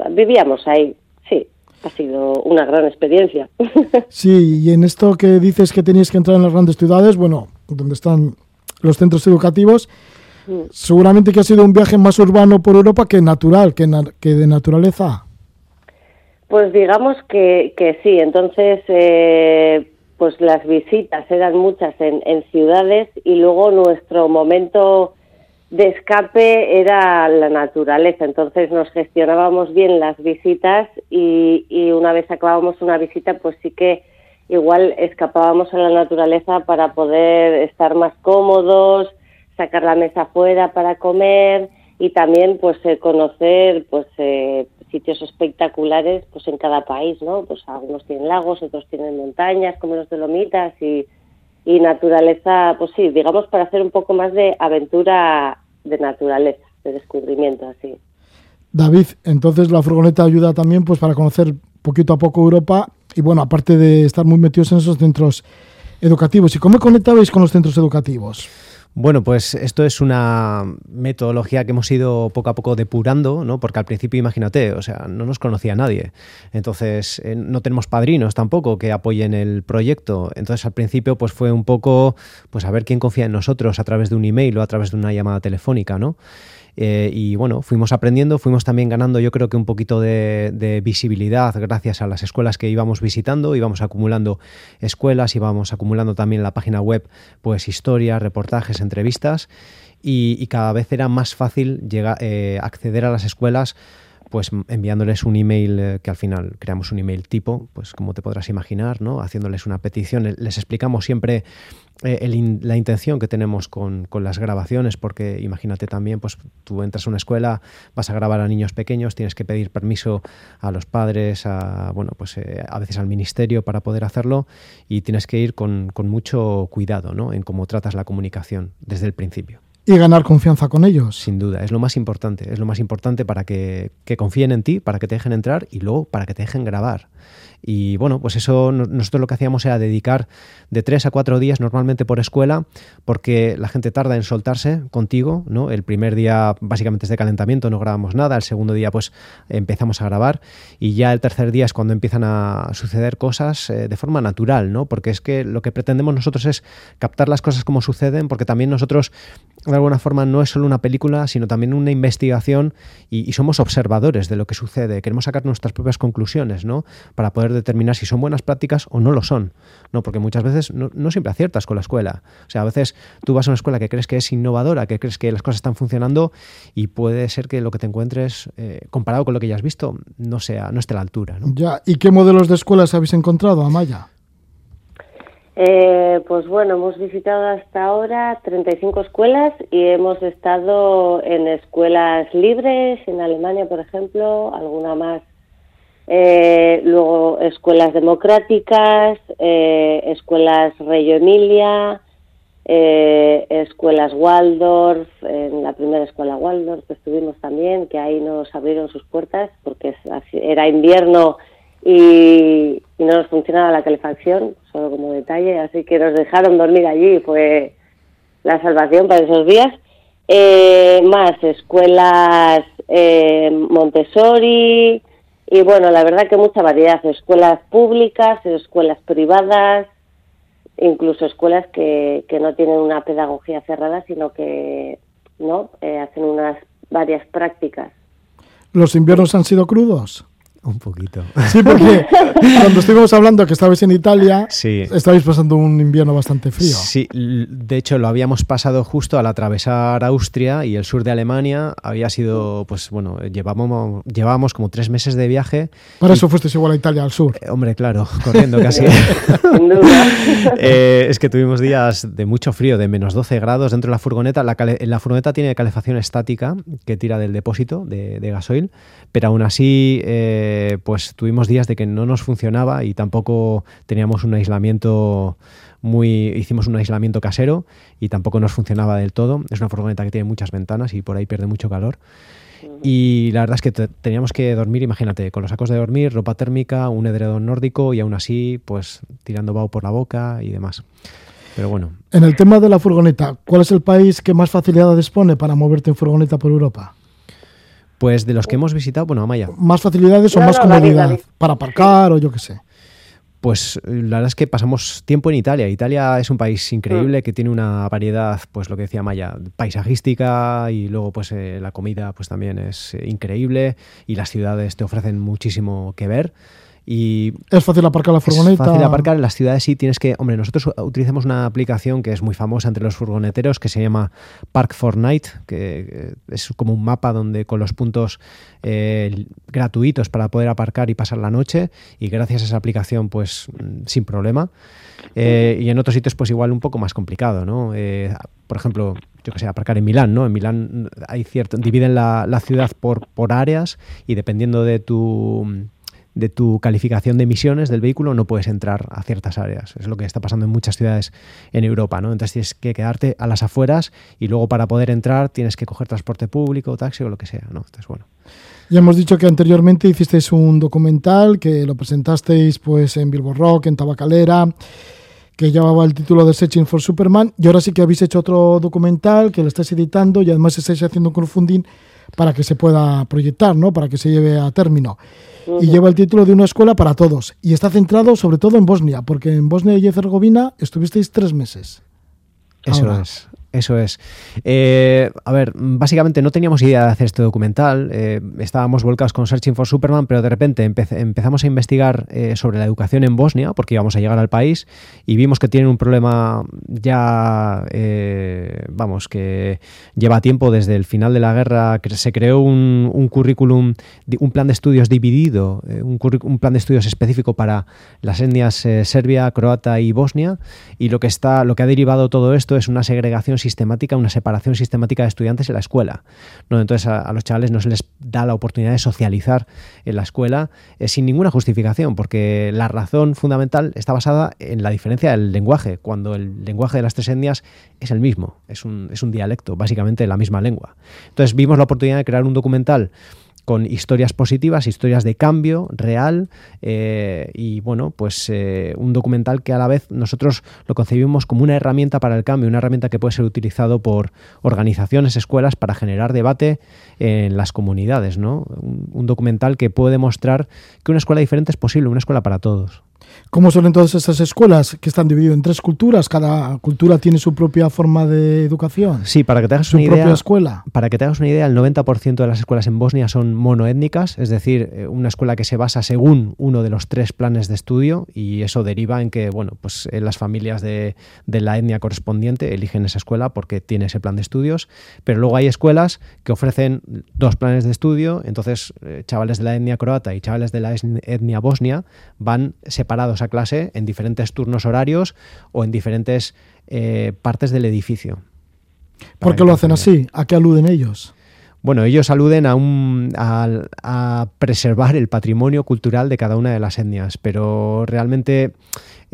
vivíamos ahí. Ha sido una gran experiencia. Sí, y en esto que dices que tenéis que entrar en las grandes ciudades, bueno, donde están los centros educativos, seguramente que ha sido un viaje más urbano por Europa que natural, que, na- que de naturaleza. Pues digamos que, que sí, entonces eh, pues las visitas eran muchas en, en ciudades y luego nuestro momento de escape era la naturaleza, entonces nos gestionábamos bien las visitas y, y una vez acabábamos una visita pues sí que igual escapábamos a la naturaleza para poder estar más cómodos, sacar la mesa afuera para comer y también pues eh, conocer pues eh, sitios espectaculares pues en cada país, ¿no? Pues algunos tienen lagos, otros tienen montañas como los Dolomitas y, y naturaleza, pues sí, digamos para hacer un poco más de aventura de naturaleza, de descubrimiento así. David, entonces la furgoneta ayuda también pues para conocer poquito a poco Europa y bueno, aparte de estar muy metidos en esos centros educativos. ¿Y cómo conectabais con los centros educativos? Bueno, pues esto es una metodología que hemos ido poco a poco depurando, ¿no? Porque al principio, imagínate, o sea, no nos conocía nadie. Entonces, eh, no tenemos padrinos tampoco que apoyen el proyecto. Entonces, al principio, pues fue un poco, pues a ver quién confía en nosotros a través de un email o a través de una llamada telefónica, ¿no? Eh, y bueno, fuimos aprendiendo, fuimos también ganando yo creo que un poquito de, visibilidad gracias a las escuelas que íbamos visitando, íbamos acumulando escuelas, íbamos acumulando también en la página web pues historias, reportajes, entrevistas y, cada vez era más fácil llegar, eh, acceder a las escuelas pues enviándoles un email eh, que al final creamos un email tipo, pues como te podrás imaginar, ¿no? Haciéndoles una petición, les explicamos siempre eh, el la intención que tenemos con, con las grabaciones, porque imagínate también, pues tú entras a una escuela, vas a grabar a niños pequeños, tienes que pedir permiso a los padres, a, bueno, pues eh, a veces al ministerio para poder hacerlo y tienes que ir con, con mucho cuidado, ¿no? En cómo tratas la comunicación desde el principio. Y ganar confianza con ellos. Sin duda, es lo más importante. Es lo más importante para que, que confíen en ti, para que te dejen entrar y luego para que te dejen grabar. Y bueno, pues eso no- nosotros lo que hacíamos era dedicar de tres a cuatro días normalmente por escuela, porque la gente tarda en soltarse contigo, ¿no? El primer día básicamente es de calentamiento, no grabamos nada, el segundo día pues empezamos a grabar y ya el tercer día es cuando empiezan a suceder cosas eh, de forma natural, ¿no? Porque es que lo que pretendemos nosotros es captar las cosas como suceden, porque también nosotros de alguna forma no es solo una película, sino también una investigación y, somos observadores de lo que sucede. Queremos sacar nuestras propias conclusiones, ¿no? Para poder determinar si son buenas prácticas o no lo son, ¿no? Porque muchas veces no, no siempre aciertas con la escuela. O sea, a veces tú vas a una escuela que crees que es innovadora, que crees que las cosas están funcionando y puede ser que lo que te encuentres, eh, comparado con lo que ya has visto, no sea, no esté a la altura, ¿no? Ya, ¿y qué modelos de escuelas habéis encontrado, Amaya? Eh, pues bueno, hemos visitado hasta ahora 35 escuelas y hemos estado en escuelas libres, en Alemania, por ejemplo, alguna más. Eh, luego escuelas democráticas, eh, escuelas Reggio Emilia, eh, escuelas Waldorf, en la primera escuela Waldorf estuvimos también, que ahí nos abrieron sus puertas porque era invierno y, no nos funcionaba la calefacción, solo como detalle, así que nos dejaron dormir allí, fue la salvación para esos días. Eh, más escuelas eh, Montessori y bueno, la verdad que mucha variedad, escuelas públicas, escuelas privadas, incluso escuelas que, que no tienen una pedagogía cerrada, sino que ¿no? Eh, hacen unas varias prácticas. ¿Los inviernos han sido crudos? Un poquito. Sí, porque cuando estuvimos hablando que estabais en Italia, Sí. estabais pasando un invierno bastante frío. Sí, de hecho lo habíamos pasado justo al atravesar Austria y el sur de Alemania. Había sido, pues bueno, llevábamos, llevábamos como tres meses de viaje. Para y- eso fuisteis igual a Italia, al sur. Eh, Hombre, claro, corriendo casi. Sin duda. Eh, es que tuvimos días de mucho frío, de menos 12 grados dentro de la furgoneta. La, cale- la furgoneta tiene calefacción estática que tira del depósito de, de gasoil, pero aún así, eh, pues tuvimos días de que no nos funcionaba y tampoco teníamos un aislamiento muy. Hicimos un aislamiento casero y tampoco nos funcionaba del todo. Es una furgoneta que tiene muchas ventanas y por ahí pierde mucho calor. Y la verdad es que te- teníamos que dormir, imagínate, con los sacos de dormir, ropa térmica, un edredón nórdico y aún así, pues tirando vaho por la boca y demás. Pero bueno, En el tema de la furgoneta, ¿cuál es el país que más facilidad dispone para moverte en furgoneta por Europa? Pues de los que hemos visitado, bueno, Amaya, ¿Más facilidades o No, más no, comodidad? Para aparcar o yo qué sé. pues eh, la verdad es que pasamos tiempo en Italia. Italia es un país increíble que tiene una variedad, pues lo que decía Maya, paisajística y luego pues eh, la comida pues también es eh, increíble y las ciudades te ofrecen muchísimo que ver. Y Es fácil aparcar la furgoneta. Es fácil aparcar en las ciudades sí tienes que, hombre, nosotros utilizamos una aplicación que es muy famosa entre los furgoneteros que se llama Park Fortnite, que es como un mapa donde con los puntos eh, gratuitos para poder aparcar y pasar la noche y gracias a esa aplicación pues mm, sin problema. Eh, y en otros sitios pues igual un poco más complicado, ¿no? Eh, por ejemplo, yo que sé, aparcar en Milán, ¿no? En Milán hay cierto, dividen la, la ciudad por, por áreas y dependiendo de tu de tu calificación de emisiones del vehículo no puedes entrar a ciertas áreas. Es lo que está pasando en muchas ciudades en Europa, ¿no? Entonces tienes que quedarte a las afueras y luego para poder entrar tienes que coger transporte público, taxi o lo que sea, ¿no? Entonces, bueno. Ya hemos dicho que anteriormente hicisteis un documental que lo presentasteis pues en Bilbo Rock, en Tabacalera, que llevaba el título de Searching for Superman. Y ahora sí que habéis hecho otro documental que lo estáis editando y además estáis haciendo un crowdfunding para que se pueda proyectar, ¿no? Para que se lleve a término. Y lleva el título de una escuela para todos. Y está centrado sobre todo en Bosnia, porque en Bosnia y Herzegovina estuvisteis tres meses. Eso Ahora. es. Eso es. Eh, a ver, básicamente no teníamos idea de hacer este documental. eh, estábamos volcados con Searching for Superman, pero de repente empezamos a investigar eh, sobre la educación en Bosnia, porque íbamos a llegar al país, y vimos que tienen un problema ya, eh, vamos, que lleva tiempo desde el final de la guerra, que se creó un, currículum, un plan de estudios dividido, un, un plan de estudios específico para las etnias serbia, croata y bosnia, y lo que está, lo que ha derivado todo esto es una segregación sistemática, una separación sistemática de estudiantes en la escuela. ¿no? Entonces a, los chavales no se les da la oportunidad de socializar en la escuela eh, sin ninguna justificación, porque la razón fundamental está basada en la diferencia del lenguaje, cuando el lenguaje de las tres etnias es el mismo, es un, es un dialecto, básicamente la misma lengua. Entonces vimos la oportunidad de crear un documental con historias positivas, historias de cambio real eh, y bueno, pues eh, un documental que a la vez nosotros lo concebimos como una herramienta para el cambio, una herramienta que puede ser utilizado por organizaciones, escuelas para generar debate en las comunidades, ¿no? Un, un documental que puede mostrar que una escuela diferente es posible, una escuela para todos. ¿Cómo son entonces estas escuelas que están divididas en tres culturas? Cada cultura tiene su propia forma de educación. Sí, para que te hagas Su una propia idea, escuela. para que te hagas una idea, el 90% de las escuelas en Bosnia son monoétnicas, es decir, eh, una escuela que se basa según uno de los tres planes de estudio y eso deriva en que, bueno, pues eh, las familias de, de la etnia correspondiente eligen esa escuela porque tiene ese plan de estudios, pero luego hay escuelas que ofrecen dos planes de estudio, entonces eh, chavales de la etnia croata y chavales de la etnia bosnia van separados a clase en diferentes turnos horarios o en diferentes eh, partes del edificio. ¿Por qué lo hacen así? ¿A qué aluden ellos? Bueno, ellos aluden a, un, a, preservar el patrimonio cultural de cada una de las etnias, pero realmente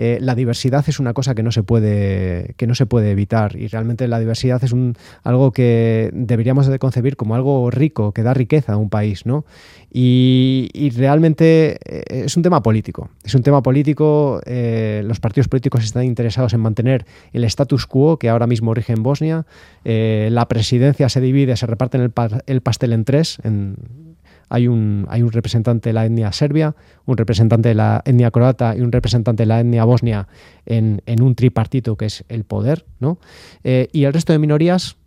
eh, la diversidad es una cosa que no se puede que no se puede evitar y realmente la diversidad es un algo que deberíamos de concebir como algo rico que da riqueza a un país, ¿no? Y, realmente eh, es un tema político. Es un tema político. eh, los partidos políticos están interesados en mantener el status quo que ahora mismo rige en Bosnia. La presidencia se divide, se reparten el, el pastel en tres. Hay un, hay un representante de la etnia serbia, un representante de la etnia croata y un representante de la etnia bosnia en, en un tripartito que es el poder, ¿no? Eh, y el resto de minorías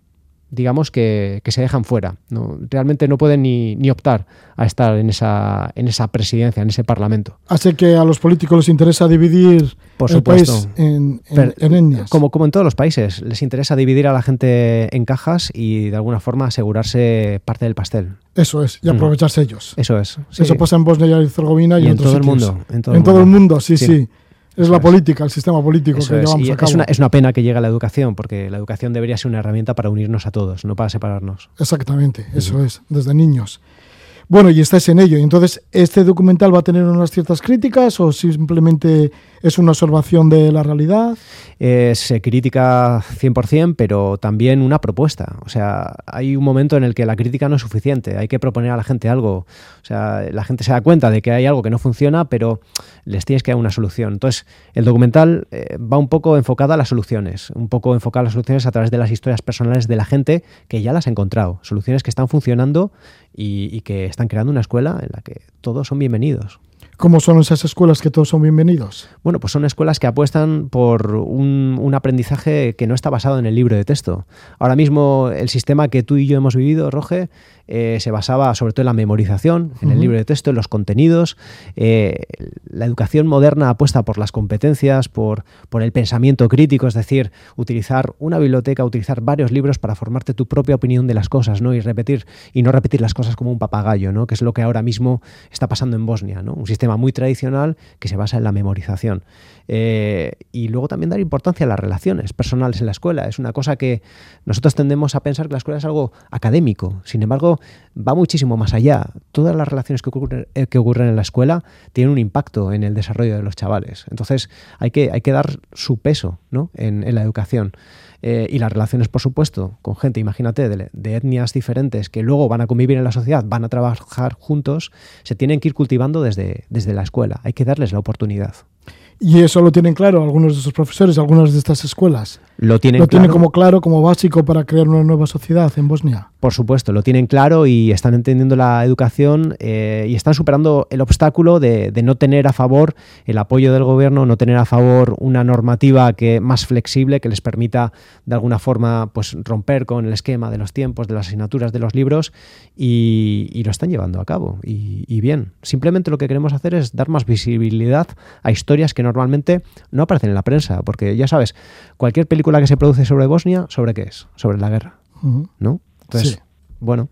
digamos, que, que se dejan fuera. ¿no? Realmente no pueden ni, ni optar a estar en esa, en esa presidencia, en ese parlamento. Así que a los políticos les interesa dividir Por el supuesto. país en, en- Pero, en etnias. Como, como en todos los países, les interesa dividir a la gente en cajas y de alguna forma asegurarse parte del pastel. Eso es, y Mm. aprovecharse ellos. Eso es. sí. Eso pasa en Bosnia y Herzegovina y, Y en otros todo el mundo, en todo el mundo. mundo, sí, sí. Sí. Es Eso la es. política, el sistema político Eso que es. llevamos Y a cabo. es, una, es una pena que llegue a la educación, porque la educación debería ser una herramienta para unirnos a todos, no para separarnos. Exactamente, eso es, desde niños. Bueno, y estáis en ello. Y entonces, ¿este documental va a tener unas ciertas críticas o simplemente es una observación de la realidad? Es crítica 100%, pero también una propuesta. O sea, hay un momento en el que la crítica no es suficiente, hay que proponer a la gente algo. O sea, la gente se da cuenta de que hay algo que no funciona, pero les tienes que dar una solución. Entonces, el documental eh, va un poco enfocado a las soluciones, un poco enfocado a las soluciones a través de las historias personales de la gente que ya las ha encontrado, soluciones que están funcionando y que están creando una escuela en la que todos son bienvenidos. ¿Cómo son esas escuelas que todos son bienvenidos? Bueno, pues son escuelas que apuestan por un, un aprendizaje que no está basado en el libro de texto. Ahora mismo el sistema que tú y yo hemos vivido, Roge, eh, se basaba sobre todo en la memorización, en el libro de texto, en los contenidos. Eh, la educación moderna apuesta por las competencias, por, por el pensamiento crítico, es decir, utilizar una biblioteca, utilizar varios libros para formarte tu propia opinión de las cosas, ¿no? Y repetir, y no repetir las cosas como un papagayo, ¿no? Que es lo que ahora mismo está pasando en Bosnia, ¿no? Un sistema muy tradicional que se basa en la memorización. Eh, y luego también dar importancia a las relaciones personales en la escuela. Es una cosa que nosotros tendemos a pensar que la escuela es algo académico. Sin embargo, va muchísimo más allá. Todas las relaciones que ocurren, eh, que ocurren en la escuela tienen un impacto en el desarrollo de los chavales. Entonces, hay que, hay que dar su peso ¿no? en, la educación. Eh, y las relaciones, por supuesto, con gente, imagínate, de etnias diferentes que luego van a convivir en la sociedad, van a trabajar juntos, se tienen que ir cultivando desde, desde la escuela. Hay que darles la oportunidad. Y eso lo tienen claro algunos de esos profesores, algunas de estas escuelas. Lo tienen, Lo tienen como claro, como básico para crear una nueva sociedad en Bosnia. Por supuesto, lo tienen claro y están entendiendo la educación eh, y están superando el obstáculo de, de no tener a favor el apoyo del gobierno, no tener a favor una normativa que más flexible que les permita de alguna forma pues romper con el esquema de los tiempos, de las asignaturas, de los libros y, y lo están llevando a cabo. Y, y bien, simplemente lo que queremos hacer es dar más visibilidad a historias que normalmente no aparecen en la prensa, porque ya sabes, cualquier película que se produce sobre Bosnia, ¿sobre qué es? Sobre la guerra. ¿no? Entonces, Sí. bueno,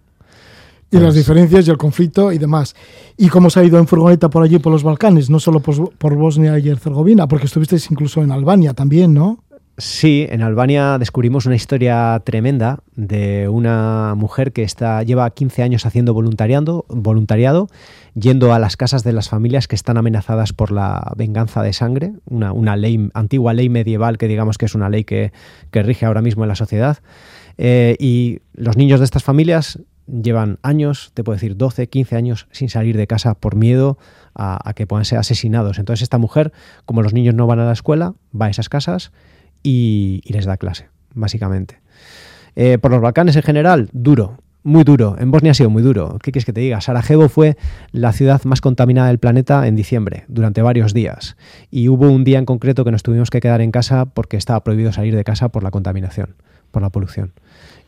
Y las Pues- diferencias y el conflicto y demás. ¿Y cómo se ha ido en furgoneta por allí, por los Balcanes? No solo por, por Bosnia y Herzegovina, porque estuvisteis incluso en Albania también, ¿no? Sí, en Albania descubrimos una historia tremenda de una mujer que está, lleva 15 años haciendo voluntariado, voluntariado, yendo a las casas de las familias que están amenazadas por la venganza de sangre, una, una ley, antigua ley medieval que digamos que es una ley que, que rige ahora mismo en la sociedad. Eh, y los niños de estas familias llevan años, te puedo decir 12, 15 años sin salir de casa por miedo a, que puedan ser asesinados. Entonces esta mujer, como los niños no van a la escuela, va a esas casas y, y les da clase, básicamente. Eh, por los Balcanes en general, duro, muy duro. En Bosnia ha sido muy duro. ¿Qué quieres que te diga? Sarajevo fue la ciudad más contaminada del planeta en diciembre, durante varios días. Y hubo un día en concreto que nos tuvimos que quedar en casa porque estaba prohibido salir de casa por la contaminación, por la polución.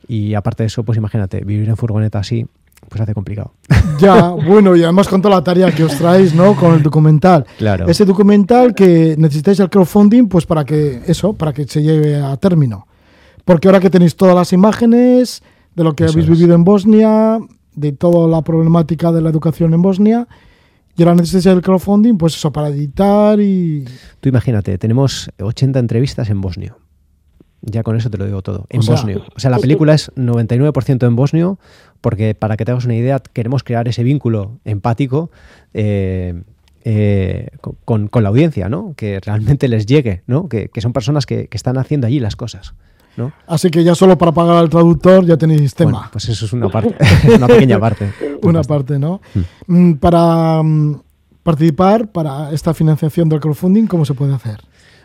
Y aparte de eso, pues imagínate, vivir en furgoneta así, pues hace complicado. Ya, bueno, y además con toda la tarea que os traéis, ¿no? Con el documental. Claro. Ese documental que necesitáis el crowdfunding, pues para que eso, para que se lleve a término. Porque ahora que tenéis todas las imágenes de lo que Eso habéis es. vivido en Bosnia, de toda la problemática de la educación en Bosnia, y ahora necesitáis el crowdfunding, pues eso, para editar y... Tú imagínate, tenemos 80 entrevistas en bosnio. Ya con eso te lo digo todo. En O sea- bosnio. O sea, la película es 99% en bosnio, porque para que te hagas una idea, queremos crear ese vínculo empático eh, eh, con- la audiencia, ¿no? Que realmente les llegue, ¿no? Que, que son personas que, que están haciendo allí las cosas. ¿no? Así que ya solo para pagar al traductor ya tenéis tema. Bueno, pues eso es una parte, una pequeña parte. Una parte, ¿no? Mm, Para mm, participar para esta financiación del crowdfunding, ¿cómo se puede hacer?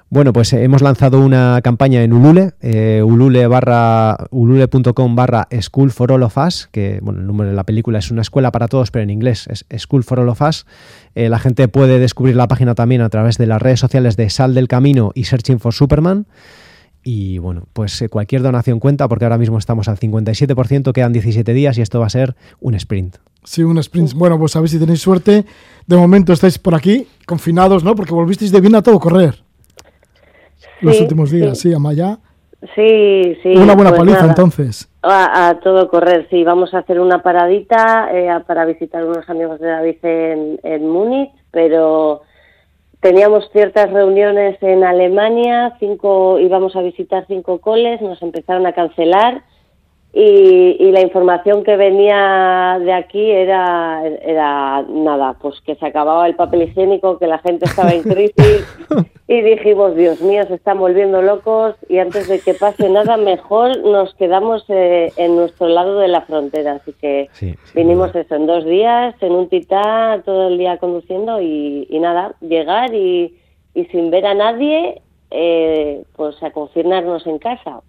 Bueno, pues eh, hemos lanzado una campaña en Ulule, eh, ulule barra, ulule.com barra School for All of Us, que bueno, el nombre de la película es una escuela para todos, pero en inglés es School for All of Us. Eh, la gente puede descubrir la página también a través de las redes sociales de Sal del Camino y Searching for Superman. Y bueno, pues cualquier donación cuenta porque ahora mismo estamos al 57%, quedan 17 días y esto va a ser un sprint. Sí, un sprint. Bueno, pues a ver si tenéis suerte. De momento estáis por aquí, confinados, ¿no? Porque volvisteis de bien a todo correr. Los Sí, últimos días, sí, sí. Amaya. Sí, sí. Una buena pues paliza nada. entonces. A, a todo correr, sí. Vamos a hacer una paradita eh, para visitar unos amigos de David en, en Múnich, pero teníamos ciertas reuniones en Alemania, cinco íbamos a visitar cinco coles, nos empezaron a cancelar y, y la información que venía de aquí era, era nada, pues que se acababa el papel higiénico, que la gente estaba en crisis y dijimos, Dios mío, se están volviendo locos y antes de que pase nada, mejor nos quedamos eh, en nuestro lado de la frontera. Así que vinimos eso en dos días, en un titá, todo el día conduciendo y, y nada, llegar y, y sin ver a nadie, eh, pues a confinarnos en casa.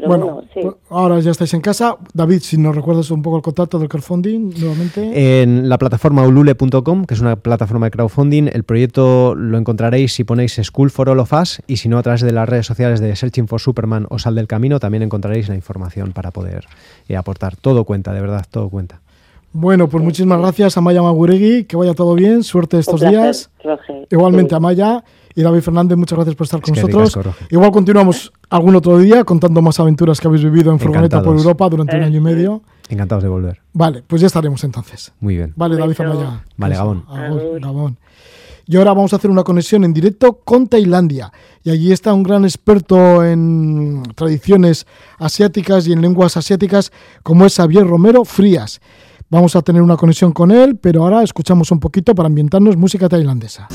Pero bueno, bueno, sí. pues ahora ya estáis en casa. David, si nos recuerdas un poco el contacto del crowdfunding nuevamente. En la plataforma ulule.com, que es una plataforma de crowdfunding, el proyecto lo encontraréis si ponéis School for All of Us y si no a través de las redes sociales de Searching for Superman o Sal del Camino también encontraréis la información para poder eh, aportar. Todo cuenta, de verdad, todo cuenta. Bueno, pues muchísimas gracias a Maya Maguregui, que vaya todo bien, suerte estos Un placer, días. Roge. Igualmente Sí. Y David Fernández, muchas gracias por estar con Es nosotros. ricasco. Igual continuamos algún otro día contando más aventuras que habéis vivido en furgoneta por. Europa durante un año y medio. Encantados de volver. Vale, pues ya estaremos entonces. Muy bien. Vale, David Amaya. Vale, Gabón. Agur, Gabón. Y ahora vamos a hacer una conexión en directo con Tailandia. Y allí está un gran experto en tradiciones asiáticas y en lenguas asiáticas, como es Xavier Romero Frías. Vamos a tener una conexión con él, pero ahora escuchamos un poquito para ambientarnos música tailandesa.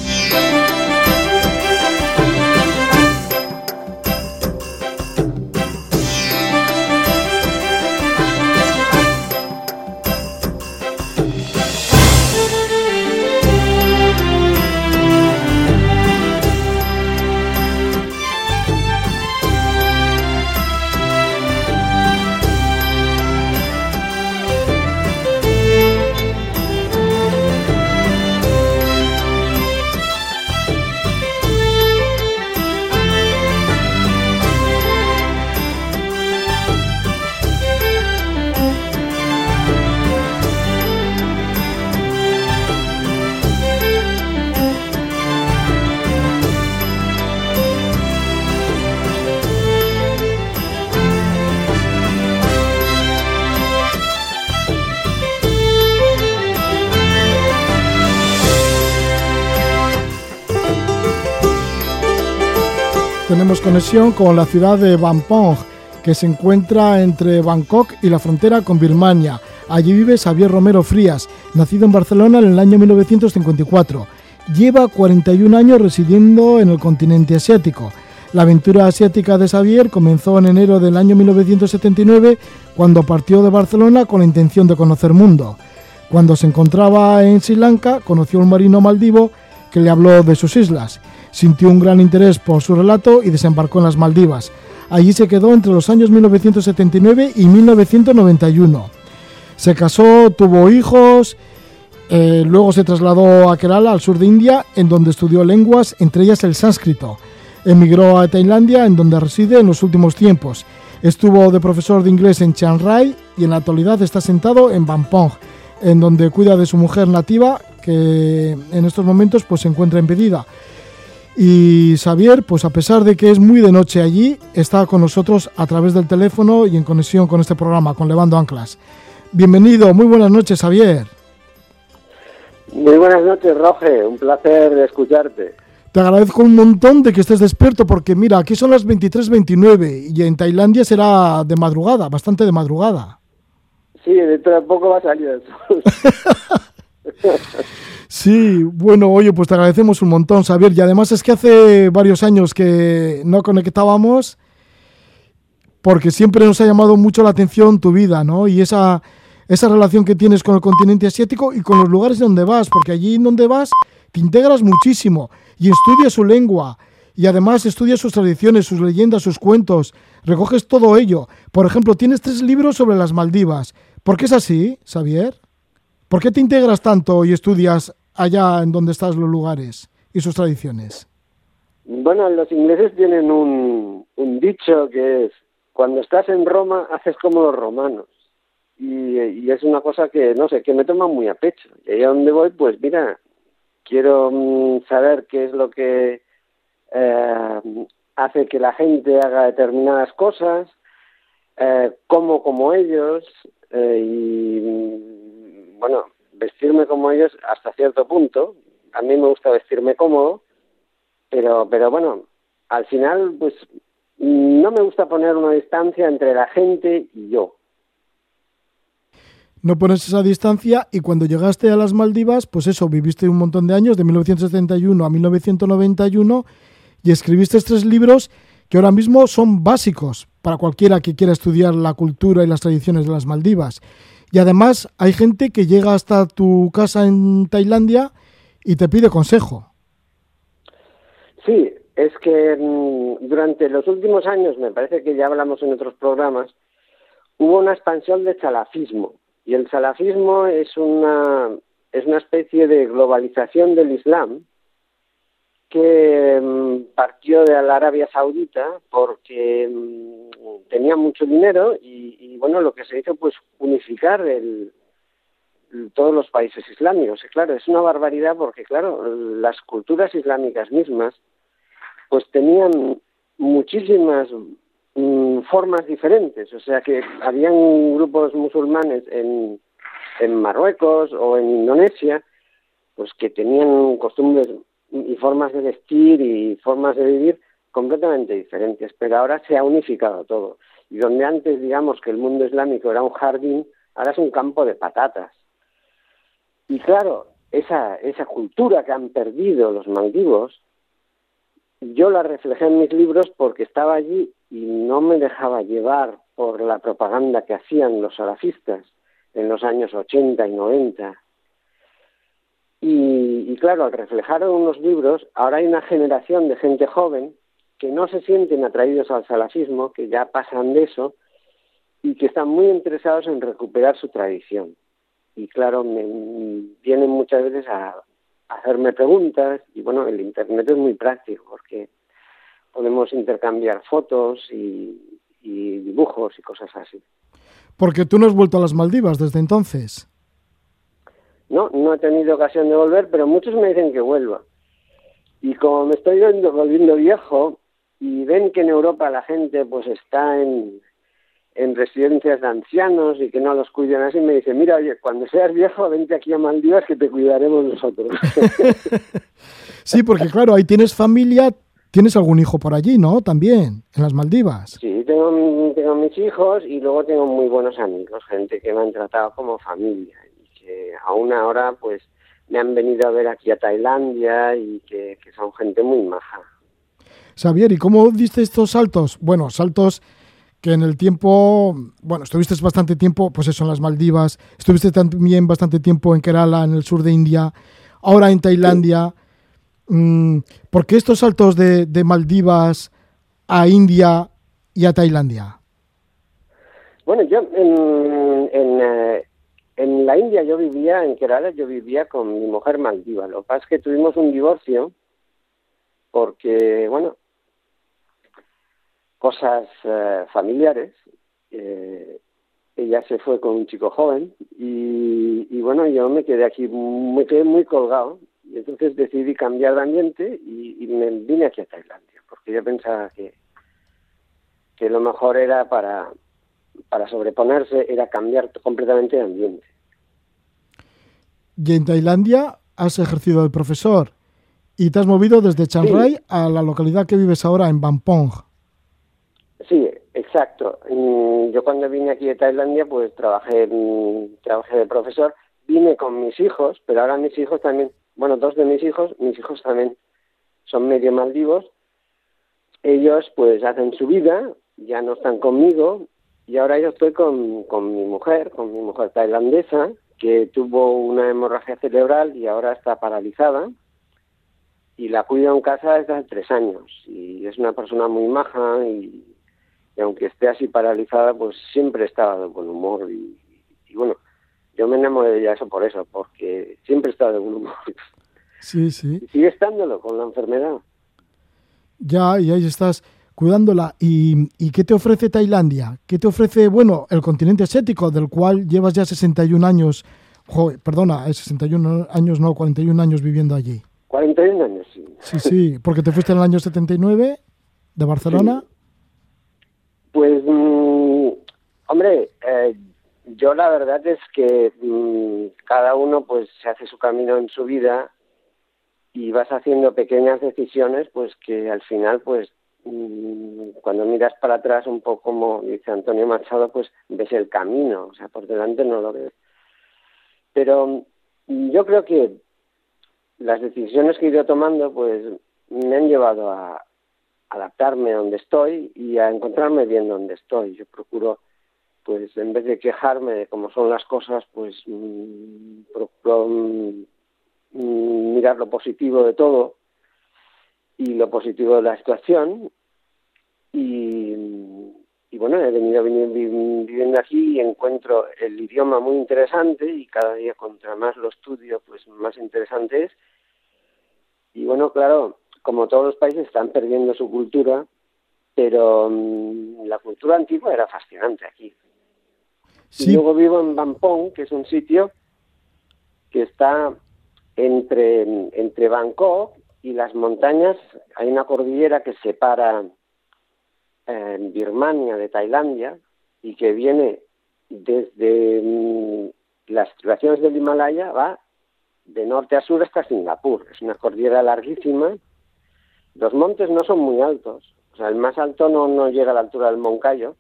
Tenemos conexión con la ciudad de Bampong, que se encuentra entre Bangkok y la frontera con Birmania. Allí vive Xavier Romero Frías, nacido en Barcelona en el año 1954. Lleva 41 años residiendo en el continente asiático. La aventura asiática de Xavier comenzó en enero del año 1979, cuando partió de Barcelona con la intención de conocer mundo. Cuando se encontraba en Sri Lanka, conoció a un marino maldivo que le habló de sus islas. Sintió un gran interés por su relato y desembarcó en las Maldivas. Allí se quedó entre los años 1979 y 1991. Se casó, tuvo hijos, eh, luego se trasladó a Kerala, al sur de India, en donde estudió lenguas, entre ellas el sánscrito. Emigró a Tailandia, en donde reside en los últimos tiempos. Estuvo de profesor de inglés en Chiang Rai y en la actualidad está sentado en Bampong, en donde cuida de su mujer nativa, que en estos momentos pues, se encuentra impedida. Y Xavier, pues a pesar de que es muy de noche allí, está con nosotros a través del teléfono y en conexión con este programa, con Levando Anclas. Bienvenido, muy buenas noches, Xavier. Muy buenas noches, Roge. Un placer escucharte. Te agradezco un montón de que estés despierto porque mira, aquí son las 23.29 y en Tailandia será de madrugada, bastante de madrugada. Sí, dentro de poco va a salir el sol. Sí, bueno, oye, pues te agradecemos un montón, Xavier. Y además es que hace varios años que no conectábamos porque siempre nos ha llamado mucho la atención tu vida, ¿no? Y esa, esa relación que tienes con el continente asiático y con los lugares donde vas, porque allí donde vas te integras muchísimo y estudias su lengua y además estudias sus tradiciones, sus leyendas, sus cuentos, recoges todo ello. Por ejemplo, tienes tres libros sobre las Maldivas. ¿Por qué es así, Xavier? ¿Por qué te integras tanto y estudias allá en donde estás los lugares y sus tradiciones? Bueno, los ingleses tienen un, dicho que es, cuando estás en Roma, haces como los romanos. Y, es una cosa que, no sé, que me toma muy a pecho. Y ahí a donde voy, pues mira, quiero mm, saber qué es lo que eh, hace que la gente haga determinadas cosas, eh, como como ellos, eh, y bueno, vestirme como ellos hasta cierto punto. A mí me gusta vestirme cómodo, pero, pero bueno, al final, pues no me gusta poner una distancia entre la gente y yo. No pones esa distancia y cuando llegaste a las Maldivas, pues eso, viviste un montón de años, de 1971 a 1991, y escribiste tres libros que ahora mismo son básicos para cualquiera que quiera estudiar la cultura y las tradiciones de las Maldivas. Y además hay gente que llega hasta tu casa en Tailandia y te pide consejo. Sí, es que mm, durante los últimos años, me parece que ya hablamos en otros programas, hubo una expansión del salafismo. Y el salafismo es una, es una especie de globalización del Islam que mm, partió de la Arabia Saudita porque mm, tenía mucho dinero y, bueno, lo que se hizo pues unificar el, todos los países islámicos. Claro, es una barbaridad porque claro, las culturas islámicas mismas pues tenían muchísimas mm, formas diferentes. O sea que habían grupos musulmanes en, en Marruecos o en Indonesia, pues que tenían costumbres y formas de vestir y formas de vivir completamente diferentes, pero ahora se ha unificado todo. Y donde antes, digamos, que el mundo islámico era un jardín, ahora es un campo de patatas. Y claro, esa, esa cultura que han perdido los maldivos, yo la reflejé en mis libros porque estaba allí y no me dejaba llevar por la propaganda que hacían los salafistas en los años 80 y 90. Y, claro, al reflejar unos libros, ahora hay una generación de gente joven que no se sienten atraídos al salafismo, que ya pasan de eso y que están muy interesados en recuperar su tradición. Y claro, me vienen muchas veces a, hacerme preguntas y bueno, el Internet es muy práctico porque podemos intercambiar fotos y, y dibujos y cosas así. Porque tú no has vuelto a las Maldivas desde entonces. No, no he tenido ocasión de volver, pero muchos me dicen que vuelva. Y como me estoy volviendo viejo y ven que en Europa la gente pues está en, en residencias de ancianos y que no los cuidan así, me dicen, mira, oye, cuando seas viejo, vente aquí a Maldivas que te cuidaremos nosotros. sí, porque claro, ahí tienes familia, tienes algún hijo por allí, ¿no? También, en las Maldivas. Sí, tengo, tengo mis hijos y luego tengo muy buenos amigos, gente que me han tratado como familia que aún ahora pues me han venido a ver aquí a Tailandia y que, que son gente muy maja. Xavier, ¿y cómo diste estos saltos? Bueno, saltos que en el tiempo, bueno, estuviste bastante tiempo, pues eso, en las Maldivas, estuviste también bastante tiempo en Kerala, en el sur de India, ahora en Tailandia. Mm, ¿Por qué estos saltos de, de, Maldivas a India y a Tailandia? Bueno, yo en, en, eh, en la India yo vivía, en Kerala yo vivía con mi mujer maldiva. Lo que pasa es que tuvimos un divorcio porque, bueno, cosas eh, familiares. Eh, ella se fue con un chico joven y, y, bueno, yo me quedé aquí, me quedé muy colgado y entonces decidí cambiar de ambiente y, y me vine aquí a Tailandia porque yo pensaba que, que lo mejor era para, para sobreponerse era cambiar completamente de ambiente. Y en Tailandia has ejercido de profesor y te has movido desde Chiang Rai sí. a la localidad que vives ahora en Bampong. Sí, exacto. Yo cuando vine aquí de Tailandia, pues trabajé, trabajé de profesor. Vine con mis hijos, pero ahora mis hijos también, bueno, dos de mis hijos, mis hijos también son medio maldivos. Ellos pues hacen su vida, ya no están conmigo, y ahora yo estoy con, con mi mujer, con mi mujer tailandesa, que tuvo una hemorragia cerebral y ahora está paralizada y la cuido en casa desde hace tres años y es una persona muy maja y, y aunque esté así paralizada, pues siempre estaba de buen humor y, y, bueno, yo me enamoré de ella eso por eso, porque siempre estaba de buen humor. Sí, sí. Y sigue estándolo con la enfermedad. Ya, y ahí estás cuidándola. ¿Y, ¿Y qué te ofrece Tailandia? ¿Qué te ofrece, bueno, el continente asiático, del cual llevas ya 61 años, joder, perdona, es 61 años, no, 41 años viviendo allí? 41 años, sí. Sí, sí, porque te fuiste en el año 79 de Barcelona. Pues, mm, hombre, eh, yo la verdad es que mm, cada uno pues se hace su camino en su vida y vas haciendo pequeñas decisiones pues que al final pues cuando miras para atrás un poco como dice Antonio Machado pues ves el camino, o sea, por delante no lo ves. Pero mm, yo creo que las decisiones que he ido tomando pues me han llevado a adaptarme a donde estoy y a encontrarme bien donde estoy. Yo procuro pues en vez de quejarme de cómo son las cosas, pues mm, procuro mm, mm, mirar lo positivo de todo y lo positivo de la situación y, y bueno, he venido viviendo aquí y encuentro el idioma muy interesante y cada día contra más lo estudio, pues más interesante es. Y bueno, claro, como todos los países están perdiendo su cultura, pero mm, la cultura antigua era fascinante aquí. Y luego vivo en Bampong, que es un sitio que está entre, entre Bangkok y las montañas. Hay una cordillera que separa eh, Birmania de Tailandia y que viene desde mm, las estribaciones del Himalaya, va de norte a sur hasta Singapur. Es una cordillera larguísima. Los montes no son muy altos. O sea, el más alto no, no llega a la altura del Moncayo,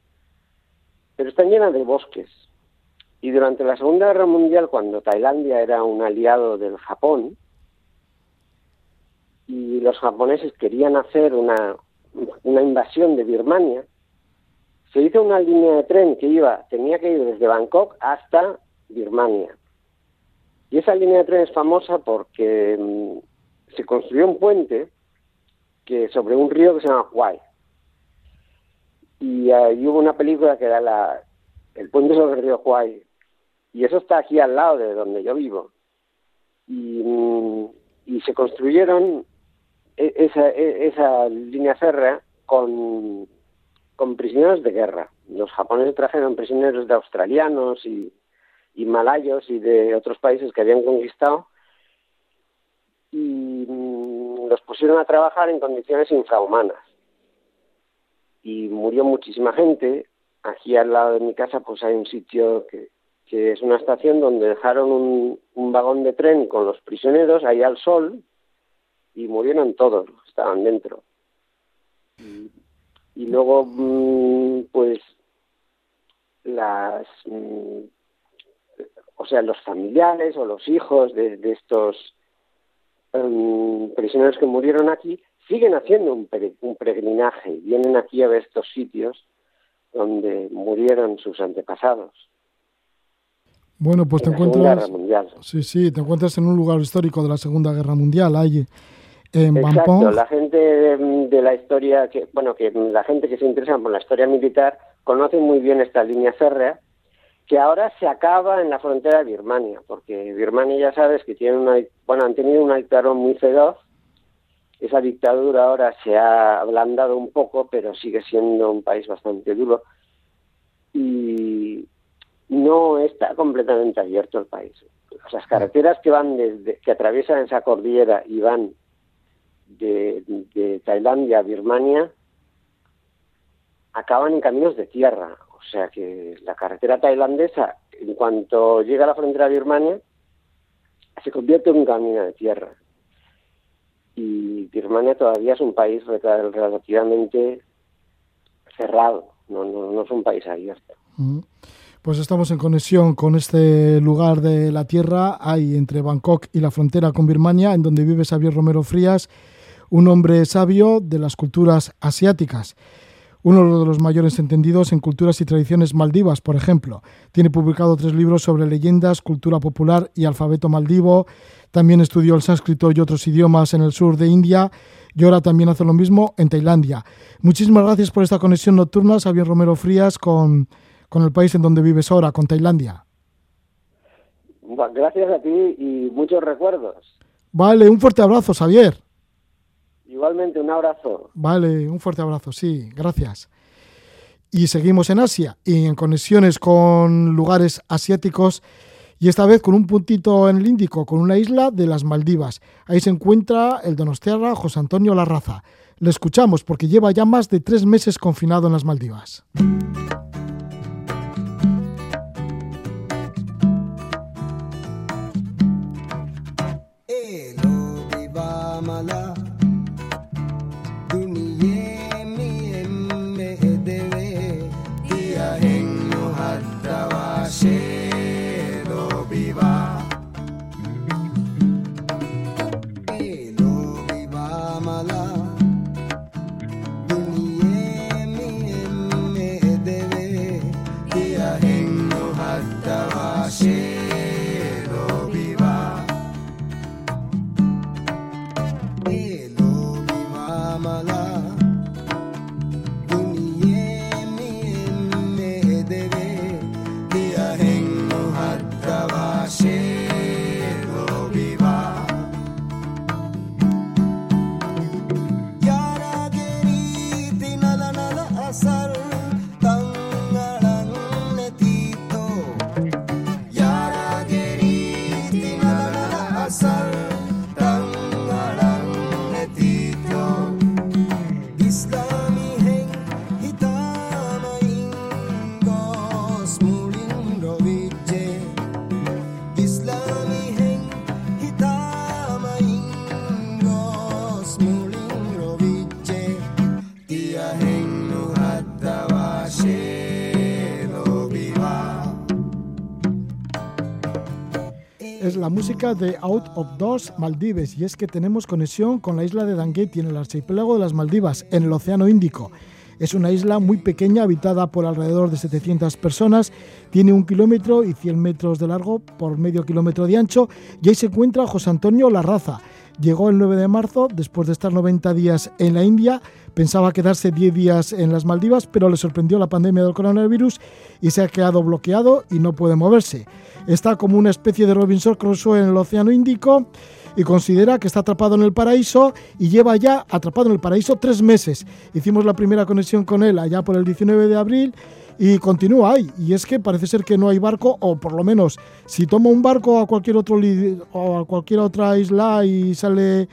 pero están llenas de bosques. Y durante la Segunda Guerra Mundial, cuando Tailandia era un aliado del Japón, y los japoneses querían hacer una, una invasión de Birmania, se hizo una línea de tren que iba, tenía que ir desde Bangkok hasta Birmania. Y esa línea de tren es famosa porque mm, se construyó un puente que sobre un río que se llama Huai. Y ahí hubo una película que era la, El puente sobre el río Huai. Y eso está aquí al lado de donde yo vivo. Y, mm, se construyeron esa, e- esa línea férrea con, con prisioneros de guerra. Los japoneses trajeron prisioneros de australianos y, y malayos y de otros países que habían conquistado y mm, los pusieron a trabajar en condiciones infrahumanas. Y murió muchísima gente. Aquí al lado de mi casa pues hay un sitio que, que es una estación donde dejaron un, un vagón de tren con los prisioneros ahí al sol y murieron todos, estaban dentro. Y, y luego, mm, pues, las, mm, o sea, los familiares o los hijos de, de estos em, prisioneros que murieron aquí siguen haciendo un, pere- un peregrinaje, vienen aquí a ver estos sitios donde murieron sus antepasados. Bueno, pues te en encuentras... Sí, sí, te encuentras en un lugar histórico de la Segunda Guerra Mundial, ahí en Exacto, Bampong. la gente de, de la historia, que bueno, que la gente que se interesa por la historia militar conoce muy bien esta línea férrea, que ahora se acaba en la frontera de Birmania, porque Birmania ya sabes que tiene una, bueno, han tenido una dictadura muy feroz, esa dictadura ahora se ha ablandado un poco, pero sigue siendo un país bastante duro y no está completamente abierto el país. Las carreteras que van desde, que atraviesan esa cordillera y van de, de Tailandia a Birmania acaban en caminos de tierra. O sea que la carretera tailandesa, en cuanto llega a la frontera de Birmania, se convierte en un camino de tierra. Y Birmania todavía es un país rela- relativamente cerrado, no, no, no es un país abierto. Mm. Pues estamos en conexión con este lugar de la Tierra, hay entre Bangkok y la frontera con Birmania, en donde vive Xavier Romero Frías, un hombre sabio de las culturas asiáticas. Uno de los mayores entendidos en culturas y tradiciones maldivas, por ejemplo. Tiene publicado tres libros sobre leyendas, cultura popular y alfabeto maldivo. También estudió el sánscrito y otros idiomas en el sur de India y ahora también hace lo mismo en Tailandia. Muchísimas gracias por esta conexión nocturna, Xavier Romero Frías, con, con el país en donde vives ahora, con Tailandia. Gracias a ti y muchos recuerdos. Vale, un fuerte abrazo, Xavier. Igualmente, un abrazo. Vale, un fuerte abrazo, sí, gracias. Y seguimos en Asia y en conexiones con lugares asiáticos y esta vez con un puntito en el Índico, con una isla de las Maldivas. Ahí se encuentra el donostiarra José Antonio Larraza. Le escuchamos porque lleva ya más de tres meses confinado en las Maldivas. La música de Out of Doors Maldives y es que tenemos conexión con la isla de Dangueti en el archipiélago de las Maldivas, en el Océano Índico. Es una isla muy pequeña, habitada por alrededor de 700 personas, tiene un kilómetro y 100 metros de largo por medio kilómetro de ancho y ahí se encuentra José Antonio Larraza. Llegó el 9 de marzo, después de estar 90 días en la India, pensaba quedarse 10 días en las Maldivas, pero le sorprendió la pandemia del coronavirus y se ha quedado bloqueado y no puede moverse. Está como una especie de Robinson Crusoe en el Océano Índico y considera que está atrapado en el paraíso y lleva ya atrapado en el paraíso tres meses. Hicimos la primera conexión con él allá por el 19 de abril y continúa ahí. Y es que parece ser que no hay barco, o por lo menos si toma un barco a cualquier otro o a cualquier otra isla y sale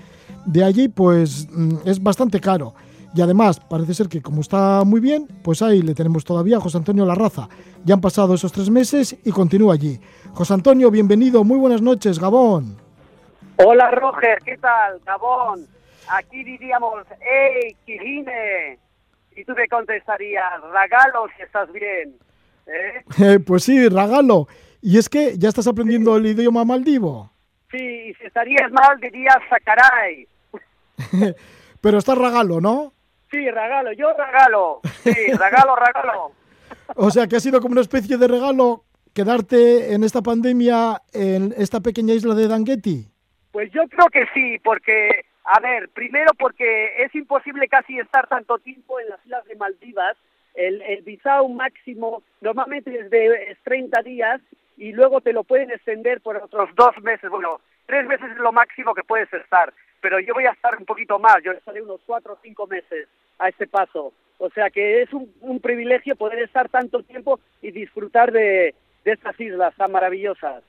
de allí, pues mm, es bastante caro. Y además, parece ser que como está muy bien, pues ahí le tenemos todavía a José Antonio Larraza. Ya han pasado esos tres meses y continúa allí. José Antonio, bienvenido, muy buenas noches, Gabón. Hola Roger, ¿qué tal? Gabón. Aquí diríamos, ¡Ey, Quijine! Y tú me contestarías, Ragalo si estás bien. ¿Eh? Eh, pues sí, regalo. Y es que ya estás aprendiendo el idioma maldivo. Sí, y si estarías mal dirías Sacaray. Pero estás regalo, ¿no? Sí, regalo, yo regalo. Sí, regalo, regalo. O sea que ha sido como una especie de regalo quedarte en esta pandemia en esta pequeña isla de Dangueti. Pues yo creo que sí, porque, a ver, primero porque es imposible casi estar tanto tiempo en las islas de Maldivas. El, el visado máximo normalmente es de es 30 días y luego te lo pueden extender por otros dos meses. Bueno, tres meses es lo máximo que puedes estar, pero yo voy a estar un poquito más, yo estaré unos cuatro o cinco meses a este paso. O sea que es un, un privilegio poder estar tanto tiempo y disfrutar de, de estas islas tan maravillosas.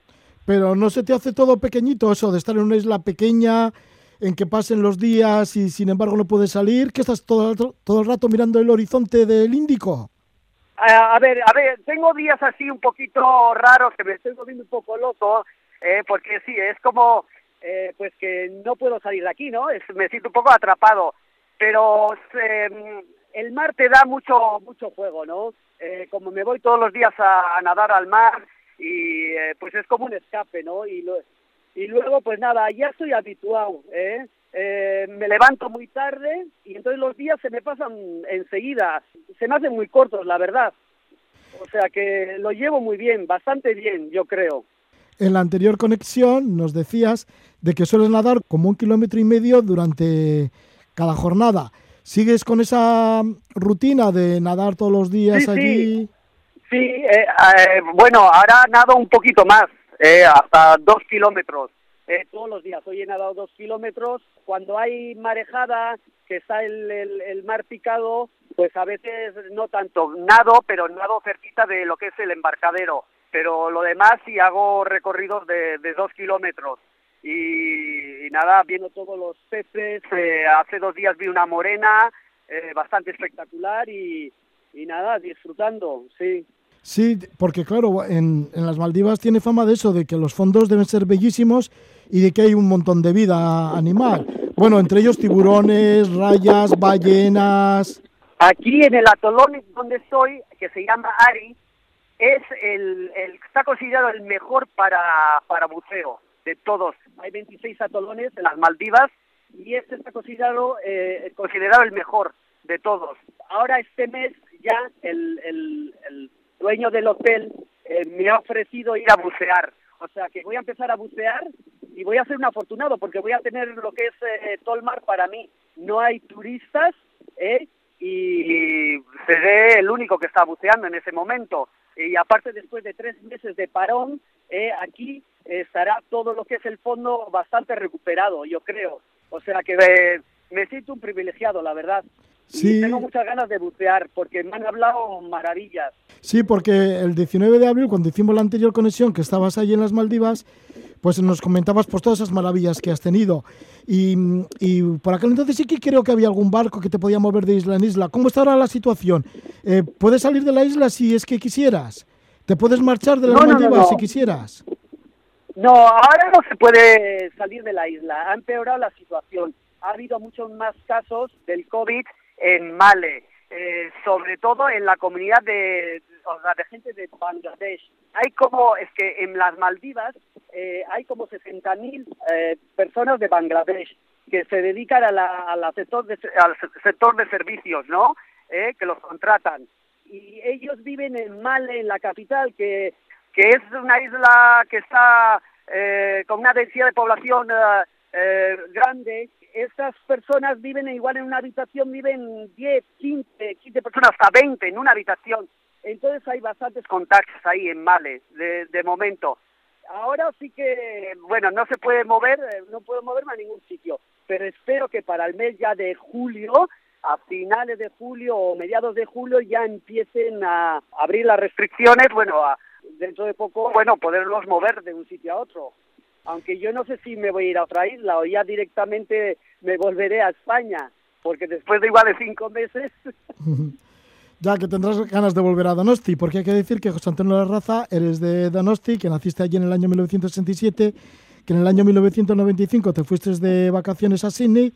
Pero no se te hace todo pequeñito eso de estar en una isla pequeña en que pasen los días y sin embargo no puedes salir, que estás todo el rato, todo el rato mirando el horizonte del Índico. A, a ver, a ver, tengo días así un poquito raros que me estoy volviendo un poco loco, eh, porque sí, es como, eh, pues que no puedo salir de aquí, ¿no? Es, me siento un poco atrapado, pero eh, el mar te da mucho, mucho juego, ¿no? Eh, como me voy todos los días a, a nadar al mar y eh, pues es como un escape, ¿no? Y, lo, y luego, pues nada, ya estoy habituado, ¿eh? Eh, me levanto muy tarde y entonces los días se me pasan enseguida, se me hacen muy cortos, la verdad. O sea que lo llevo muy bien, bastante bien, yo creo. En la anterior conexión nos decías de que sueles nadar como un kilómetro y medio durante cada jornada. ¿Sigues con esa rutina de nadar todos los días Sí, allí? Sí, eh, eh, bueno, ahora nado un poquito más, eh, hasta dos kilómetros. eh, todos los días. Hoy he nadado dos kilómetros. Cuando hay marejada, que está el, el- el mar picado, pues a veces no tanto nado, pero nado cerquita de lo que es el embarcadero. Pero lo demás sí hago recorridos de, de dos kilómetros. Y, y nada, viendo todos los peces. eh, hace dos días vi una morena eh, bastante espectacular y, y nada, disfrutando, sí. Sí, porque claro, en, en las Maldivas tiene fama de eso, de que los fondos deben ser bellísimos y de que hay un montón de vida animal. Bueno, entre ellos tiburones, rayas, ballenas. Aquí en el atolón donde estoy, que se llama Ari, es el, el- está considerado el mejor para, para buceo de todos. Hay 26 atolones en las Maldivas y este está considerado, eh, considerado el mejor de todos. Ahora este mes ya el, el- el dueño del hotel eh, me ha ofrecido ir a bucear. O sea que voy a empezar a bucear y voy a ser un afortunado porque voy a tener lo que es eh, todo el mar para mí. No hay turistas ¿eh? y seré el único que está buceando en ese momento. Y aparte, después de tres meses de parón, eh, aquí estará todo lo que es el fondo bastante recuperado, yo creo. O sea que eh, me siento un privilegiado, la verdad. Sí. Y tengo muchas ganas de bucear porque me han hablado maravillas. Sí, porque el 19 de abril, cuando hicimos la anterior conexión, que estabas allí en las Maldivas, pues nos comentabas pues todas esas maravillas que has tenido. Y, y por aquel entonces sí que creo que había algún barco que te podía mover de isla en isla. ¿Cómo está ahora la situación? Eh, ¿Puedes salir de la isla si es que quisieras? ¿Te puedes marchar de las No, Maldivas no. si quisieras? No, ahora no se puede salir de la isla. Ha empeorado la situación. Ha habido muchos más casos del COVID en Male, eh, sobre todo en la comunidad de, o sea, de gente de Bangladesh. Hay como, es que en las Maldivas eh, hay como 60.000 eh, personas de Bangladesh que se dedican a la, sector de, al se- sector de servicios, ¿no? Eh, que los contratan. Y ellos viven en Male, en la capital, que que es una isla que está eh, con una densidad de población eh, eh, grande. Estas personas viven igual en una habitación, viven 10, 15, 15 personas, hasta 20 en una habitación. Entonces hay bastantes contactos ahí en Male, de, de momento. Ahora sí que, bueno, no se puede mover, eh, no puedo moverme a ningún sitio, pero espero que para el mes ya de julio, a finales de julio o mediados de julio, ya empiecen a abrir las restricciones, bueno, a, dentro de poco, bueno, poderlos mover de un sitio a otro. Aunque yo no sé si me voy a ir a otra isla o ya directamente me volveré a España, porque después de igual de cinco meses, Ya que tendrás ganas de volver a Donosti, porque hay que decir que José Antonio de la Raza eres de Donosti, que naciste allí en el año 1967, que en el año 1995 te fuiste de vacaciones a Sydney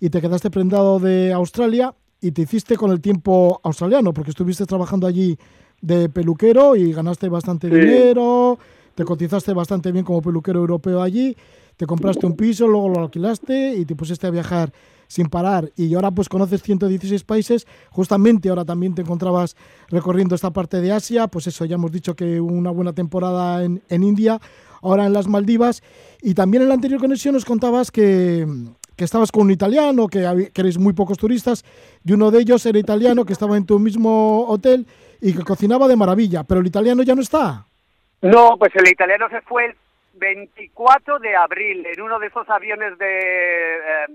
y te quedaste prendado de Australia y te hiciste con el tiempo australiano, porque estuviste trabajando allí de peluquero y ganaste bastante Sí. dinero, te cotizaste bastante bien como peluquero europeo allí, te compraste un piso, luego lo alquilaste y te pusiste a viajar sin parar. Y ahora pues conoces 116 países, justamente ahora también te encontrabas recorriendo esta parte de Asia, pues eso, ya hemos dicho que una buena temporada en, en India, ahora en las Maldivas. Y también en la anterior conexión nos contabas que, que estabas con un italiano, que, que eres muy pocos turistas y uno de ellos era italiano que estaba en tu mismo hotel y que cocinaba de maravilla, pero el italiano ya no está. No, pues el italiano se fue el 24 de abril en uno de esos aviones de, eh,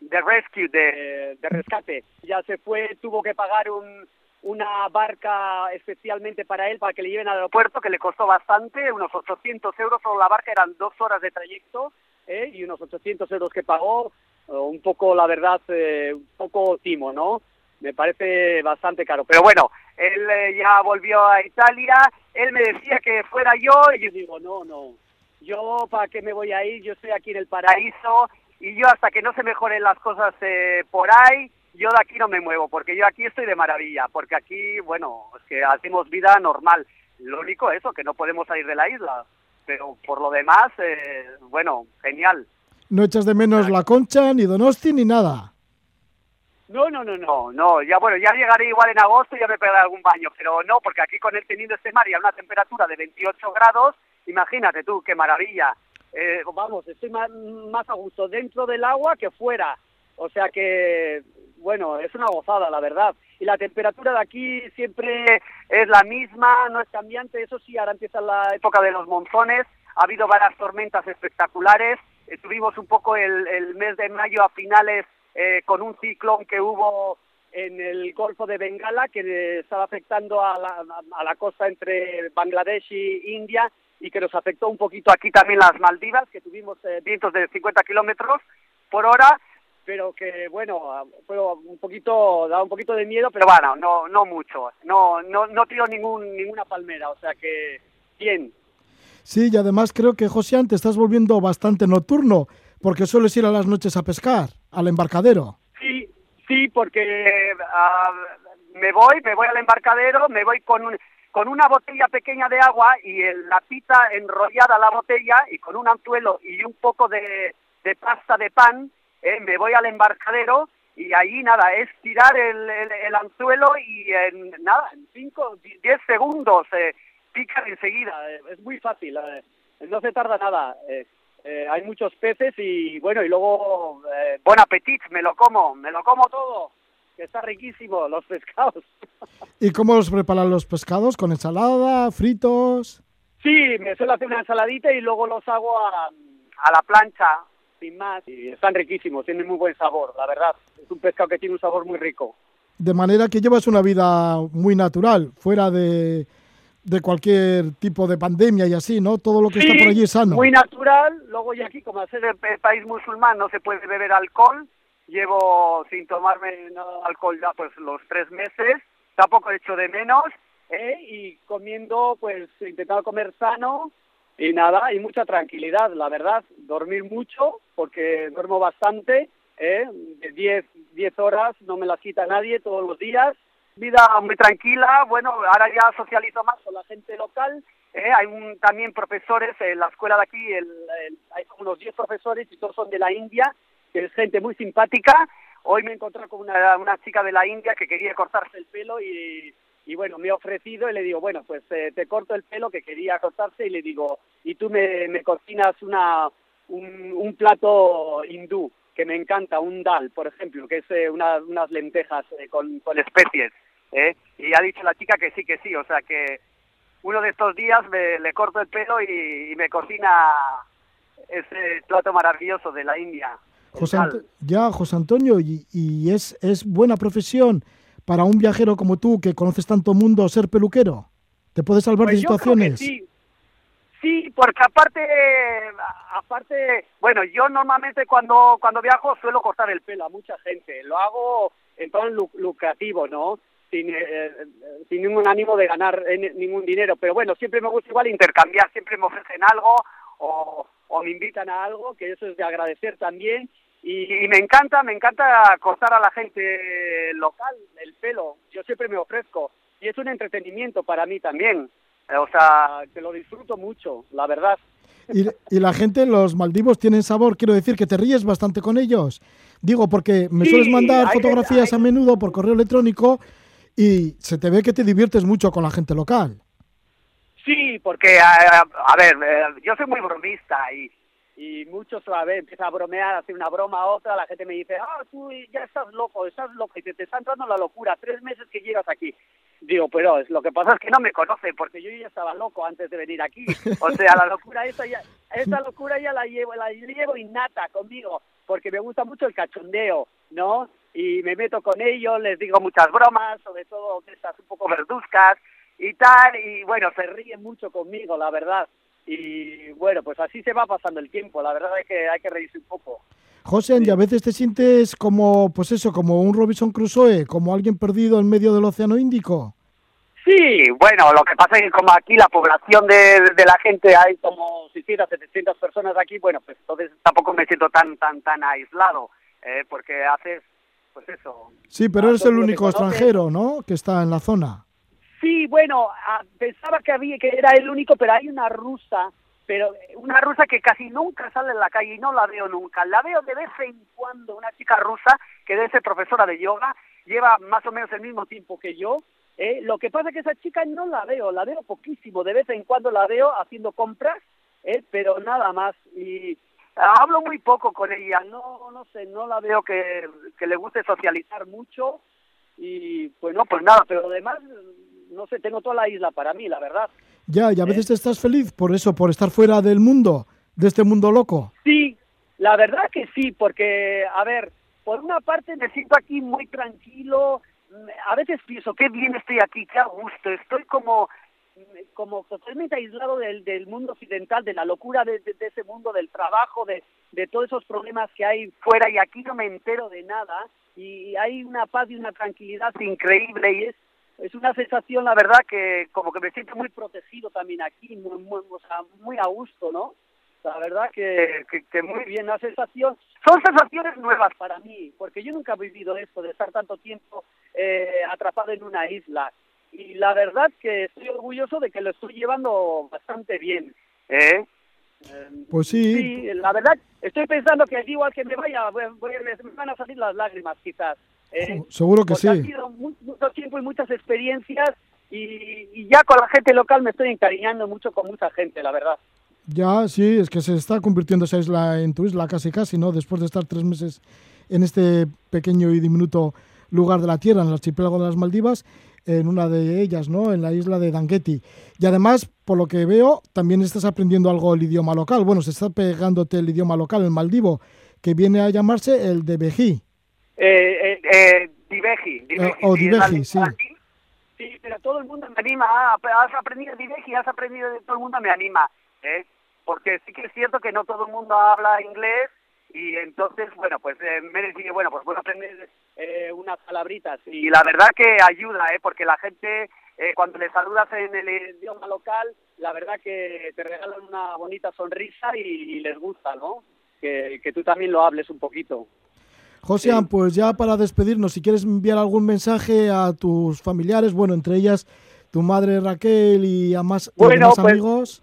de rescue, de, de rescate. Ya se fue, tuvo que pagar un, una barca especialmente para él para que le lleven al aeropuerto, que le costó bastante, unos 800 euros solo la barca, eran dos horas de trayecto ¿eh? y unos 800 euros que pagó, un poco, la verdad, eh, un poco timo, ¿no? Me parece bastante caro. Pero bueno, él eh, ya volvió a Italia, él me decía que fuera yo y yo digo, no, no, yo para qué me voy a ir, yo estoy aquí en el paraíso y yo hasta que no se mejoren las cosas eh, por ahí, yo de aquí no me muevo, porque yo aquí estoy de maravilla, porque aquí, bueno, es que hacemos vida normal. Lo único eso, que no podemos salir de la isla, pero por lo demás, eh, bueno, genial. No echas de menos la concha, ni Donosti, ni nada. No, no, no, no, no, ya bueno, ya llegaré igual en agosto y ya me pegaré algún baño, pero no, porque aquí con él teniendo este mar y a una temperatura de 28 grados, imagínate tú, qué maravilla. Eh, vamos, estoy más, más a gusto dentro del agua que fuera, o sea que, bueno, es una gozada, la verdad. Y la temperatura de aquí siempre es la misma, no es cambiante, eso sí, ahora empieza la época de los monzones, ha habido varias tormentas espectaculares. Estuvimos un poco el, el mes de mayo a finales eh, con un ciclón que hubo en el Golfo de Bengala que estaba afectando a la, a la costa entre Bangladesh y India y que nos afectó un poquito aquí también las Maldivas, que tuvimos eh, vientos de 50 kilómetros por hora, pero que bueno, fue un poquito, da un poquito de miedo, pero bueno, no, no mucho, no, no, no tiro ningún, ninguna palmera, o sea que bien. Sí, y además creo que, Josian, te estás volviendo bastante nocturno, porque sueles ir a las noches a pescar, al embarcadero. Sí, sí, porque ah, me voy, me voy al embarcadero, me voy con un, con una botella pequeña de agua y el- la pita enrollada a la botella y con un anzuelo y un poco de, de pasta de pan, eh, me voy al embarcadero y ahí nada, es tirar el, el- el anzuelo y en nada, en 5, 10 segundos eh, pican enseguida, eh, es muy fácil, eh, no se tarda nada. eh, eh, hay muchos peces y bueno, y luego, eh, buen apetito, me lo como, me lo como todo, que está riquísimo, los pescados. ¿Y cómo los preparan los pescados? ¿Con ensalada, fritos? Sí, me suelo hacer una ensaladita y luego los hago a, a la plancha, sin más. Y están riquísimos, tienen muy buen sabor, la verdad. Es un pescado que tiene un sabor muy rico. De manera que llevas una vida muy natural, fuera de, de cualquier tipo de pandemia y así, ¿no? Todo lo que está Sí, por allí es sano. Muy natural. Luego ya aquí, como al ser el país musulmán, no se puede beber alcohol. Llevo sin tomarme alcohol ya pues los tres meses. Tampoco he hecho de menos. ¿eh? Y comiendo, pues intentando comer sano. Y nada, y mucha tranquilidad, la verdad. Dormir mucho, porque duermo bastante. ¿eh? De 10, 10 horas no me las quita nadie todos los días. Vida muy tranquila. Bueno, ahora ya socializo más con la gente local. ¿eh? Hay un, también profesores en la escuela de aquí. el- hay unos 10 profesores y todos son de la India, que es gente muy simpática. Hoy me he encontrado con una, una chica de la India que quería cortarse el pelo y, y bueno, me ha ofrecido y le digo, bueno, pues eh, te corto el pelo que quería cortarse y le digo, y tú me, me cocinas una, un, un plato hindú que me encanta, un dal, por ejemplo, que es eh, una- unas lentejas eh, con, con especies. ¿Eh? Y ha dicho la chica que sí, que sí, o sea que uno de estos días me, le corto el pelo y, y me cocina ese plato maravilloso de la India. José ya, José Antonio, y, y es, es buena profesión para un viajero como tú que conoces tanto mundo ser peluquero. ¿Te puede salvar Pues de situaciones? sí. Sí, porque aparte, aparte, bueno, yo normalmente cuando cuando viajo suelo cortar el pelo a mucha gente. Lo hago en plan lu- lucrativo, ¿no? Sin, eh, eh, sin ningún ánimo de ganar eh, ni- ningún dinero. Pero bueno, siempre me gusta igual intercambiar, siempre me ofrecen algo o, o me invitan a algo, que eso es de agradecer también. Y, y me encanta, me encanta cortar a la gente local el pelo. Yo siempre me ofrezco. Y es un entretenimiento para mí también. O sea, que lo disfruto mucho, la verdad. Y, y la gente, los maldivos tienen sabor, quiero decir que te ríes bastante con ellos. Digo, porque me Sí, sueles mandar hay- fotografías a menudo por correo electrónico y se te ve que te diviertes mucho con la gente local. Sí, porque, a, a ver, eh, yo soy muy bromista y, y muchos a ver, empieza a bromear, a hacer una broma a otra, la gente me dice, ah, tú ya estás loco, estás loco, y te, te está entrando la locura, tres meses que llevas aquí. Digo, pero lo que pasa es que no me conoce, porque yo ya estaba loco antes de venir aquí. O sea, la locura esa ya, esa locura ya la llevo, la llevo innata conmigo, porque me gusta mucho el cachondeo, ¿no? Y me meto con ellos, les digo muchas bromas, sobre todo de estas un poco verduzcas y tal, y bueno, se ríen mucho conmigo, la verdad. Y bueno, pues así se va pasando el tiempo, la verdad es que hay que reírse un poco. José, y a veces te sientes como, pues eso, como un Robinson Crusoe, como alguien perdido en medio del Océano Índico. Sí, bueno, lo que pasa es que como aquí la población de, de la gente hay como 600, 700 personas aquí, bueno, pues entonces tampoco me siento tan tan tan aislado, eh, porque haces, pues eso. Sí, pero a eres el único extranjero, ¿no? Que está en la zona. Sí, bueno, ah, pensaba que había que era el único, pero hay una rusa, pero eh, una rusa que casi nunca sale en la calle y no la veo nunca. La veo de vez en cuando, una chica rusa que debe ser profesora de yoga, lleva más o menos el mismo tiempo que yo. ¿eh? Lo que pasa es que esa chica no la veo, la veo poquísimo, de vez en cuando la veo haciendo compras, ¿eh? pero nada más. Y ah, hablo muy poco con ella, no, no sé, no la veo que, que le guste socializar mucho y pues no, pues nada, pero además, no sé, tengo toda la isla para mí, la verdad. Ya, y a veces estás feliz por eso, por estar fuera del mundo, de este mundo loco. Sí, la verdad que sí, porque, a ver, por una parte me siento aquí muy tranquilo, a veces pienso, qué bien estoy aquí, qué a gusto, estoy como como totalmente aislado del, del mundo occidental, de la locura de, ese mundo del trabajo, de, de todos esos problemas que hay fuera y aquí no me entero de nada y hay una paz y una tranquilidad increíble y es es una sensación, la verdad, que como que me siento muy protegido también aquí, muy, muy, muy a gusto, ¿no? La verdad que, que, que muy bien, la sensación, son sensaciones nuevas para mí, porque yo nunca he vivido esto de estar tanto tiempo eh, atrapado en una isla. Y la verdad que estoy orgulloso de que lo estoy llevando bastante bien. ¿eh? Pues sí, Sí, la verdad, estoy pensando que igual que me vaya, voy- voy- me van a salir las lágrimas quizás. ¿eh? seguro que Porque ha sí. sido mu- mucho tiempo y muchas experiencias y, y ya con la gente local me estoy encariñando mucho con mucha gente, la verdad. Ya, sí, es que se está convirtiendo esa isla en tu isla casi casi, ¿no? Después de estar tres meses en este pequeño y diminuto lugar de la Tierra, en el archipiélago de las Maldivas, en una de ellas, ¿no? En la isla de Dangueti. Y además, por lo que veo, también estás aprendiendo algo el idioma local. Bueno, se está pegándote el idioma local, el maldivo, que viene a llamarse el de Bejí. Eh, eh, eh, Diveji, Diveji, Eh, o Diveji, sí. Sí, pero todo el mundo me anima. Ah, has aprendido Diveji, has aprendido de todo el mundo me anima. ¿eh? Porque sí que es cierto que no todo el mundo habla inglés y entonces, bueno, pues eh, me decía, bueno, pues voy a aprender eh, unas palabritas. Y la verdad que ayuda, ¿eh? porque la gente, eh, cuando le saludas en el idioma local, la verdad que te regalan una bonita sonrisa y, y les gusta, ¿no? Que, que tú también lo hables un poquito. José, pues ya para despedirnos, si quieres enviar algún mensaje a tus familiares, bueno, entre ellas tu madre Raquel y a más, y Bueno, demás pues- amigos.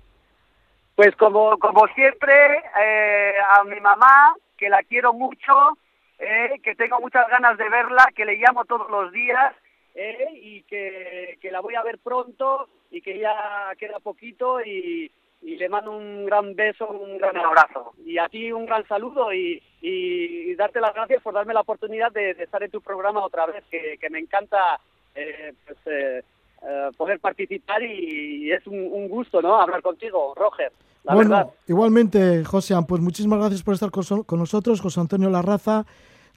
Pues como, como siempre, eh, a mi mamá, que la quiero mucho, eh, que tengo muchas ganas de verla, que le llamo todos los días eh, y que, que la voy a ver pronto y que ya queda poquito y, y le mando un gran beso, un gran abrazo. Y a ti un gran saludo y, y darte las gracias por darme la oportunidad de, de estar en tu programa otra vez, que, que me encanta eh, pues, eh, poder participar y, es un, un gusto ¿no? hablar contigo, Roger. La bueno, verdad. igualmente, José, pues muchísimas gracias por estar con, con nosotros, José Antonio Larraza,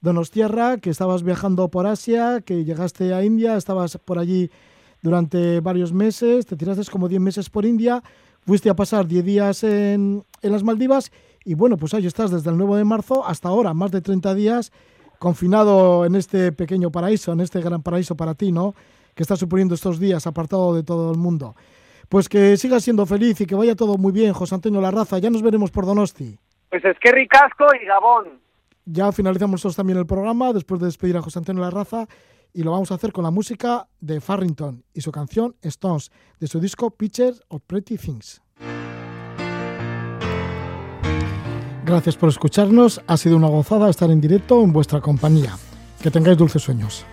Donostierra, que estabas viajando por Asia, que llegaste a India, estabas por allí durante varios meses, te tiraste como 10 meses por India, fuiste a pasar 10 días en, en las Maldivas y bueno, pues ahí estás desde el 9 de marzo hasta ahora, más de 30 días confinado en este pequeño paraíso, en este gran paraíso para ti, ¿no? Que estás suponiendo estos días apartado de todo el mundo. Pues que sigas siendo feliz y que vaya todo muy bien, José Antonio Larraza. Ya nos veremos por Donosti. Pues es que ricasco y Gabón. Ya finalizamos nosotros también el programa después de despedir a José Antonio Larraza y lo vamos a hacer con la música de Farrington y su canción Stones de su disco Pictures of Pretty Things. Gracias por escucharnos, ha sido una gozada estar en directo en vuestra compañía. Que tengáis dulces sueños.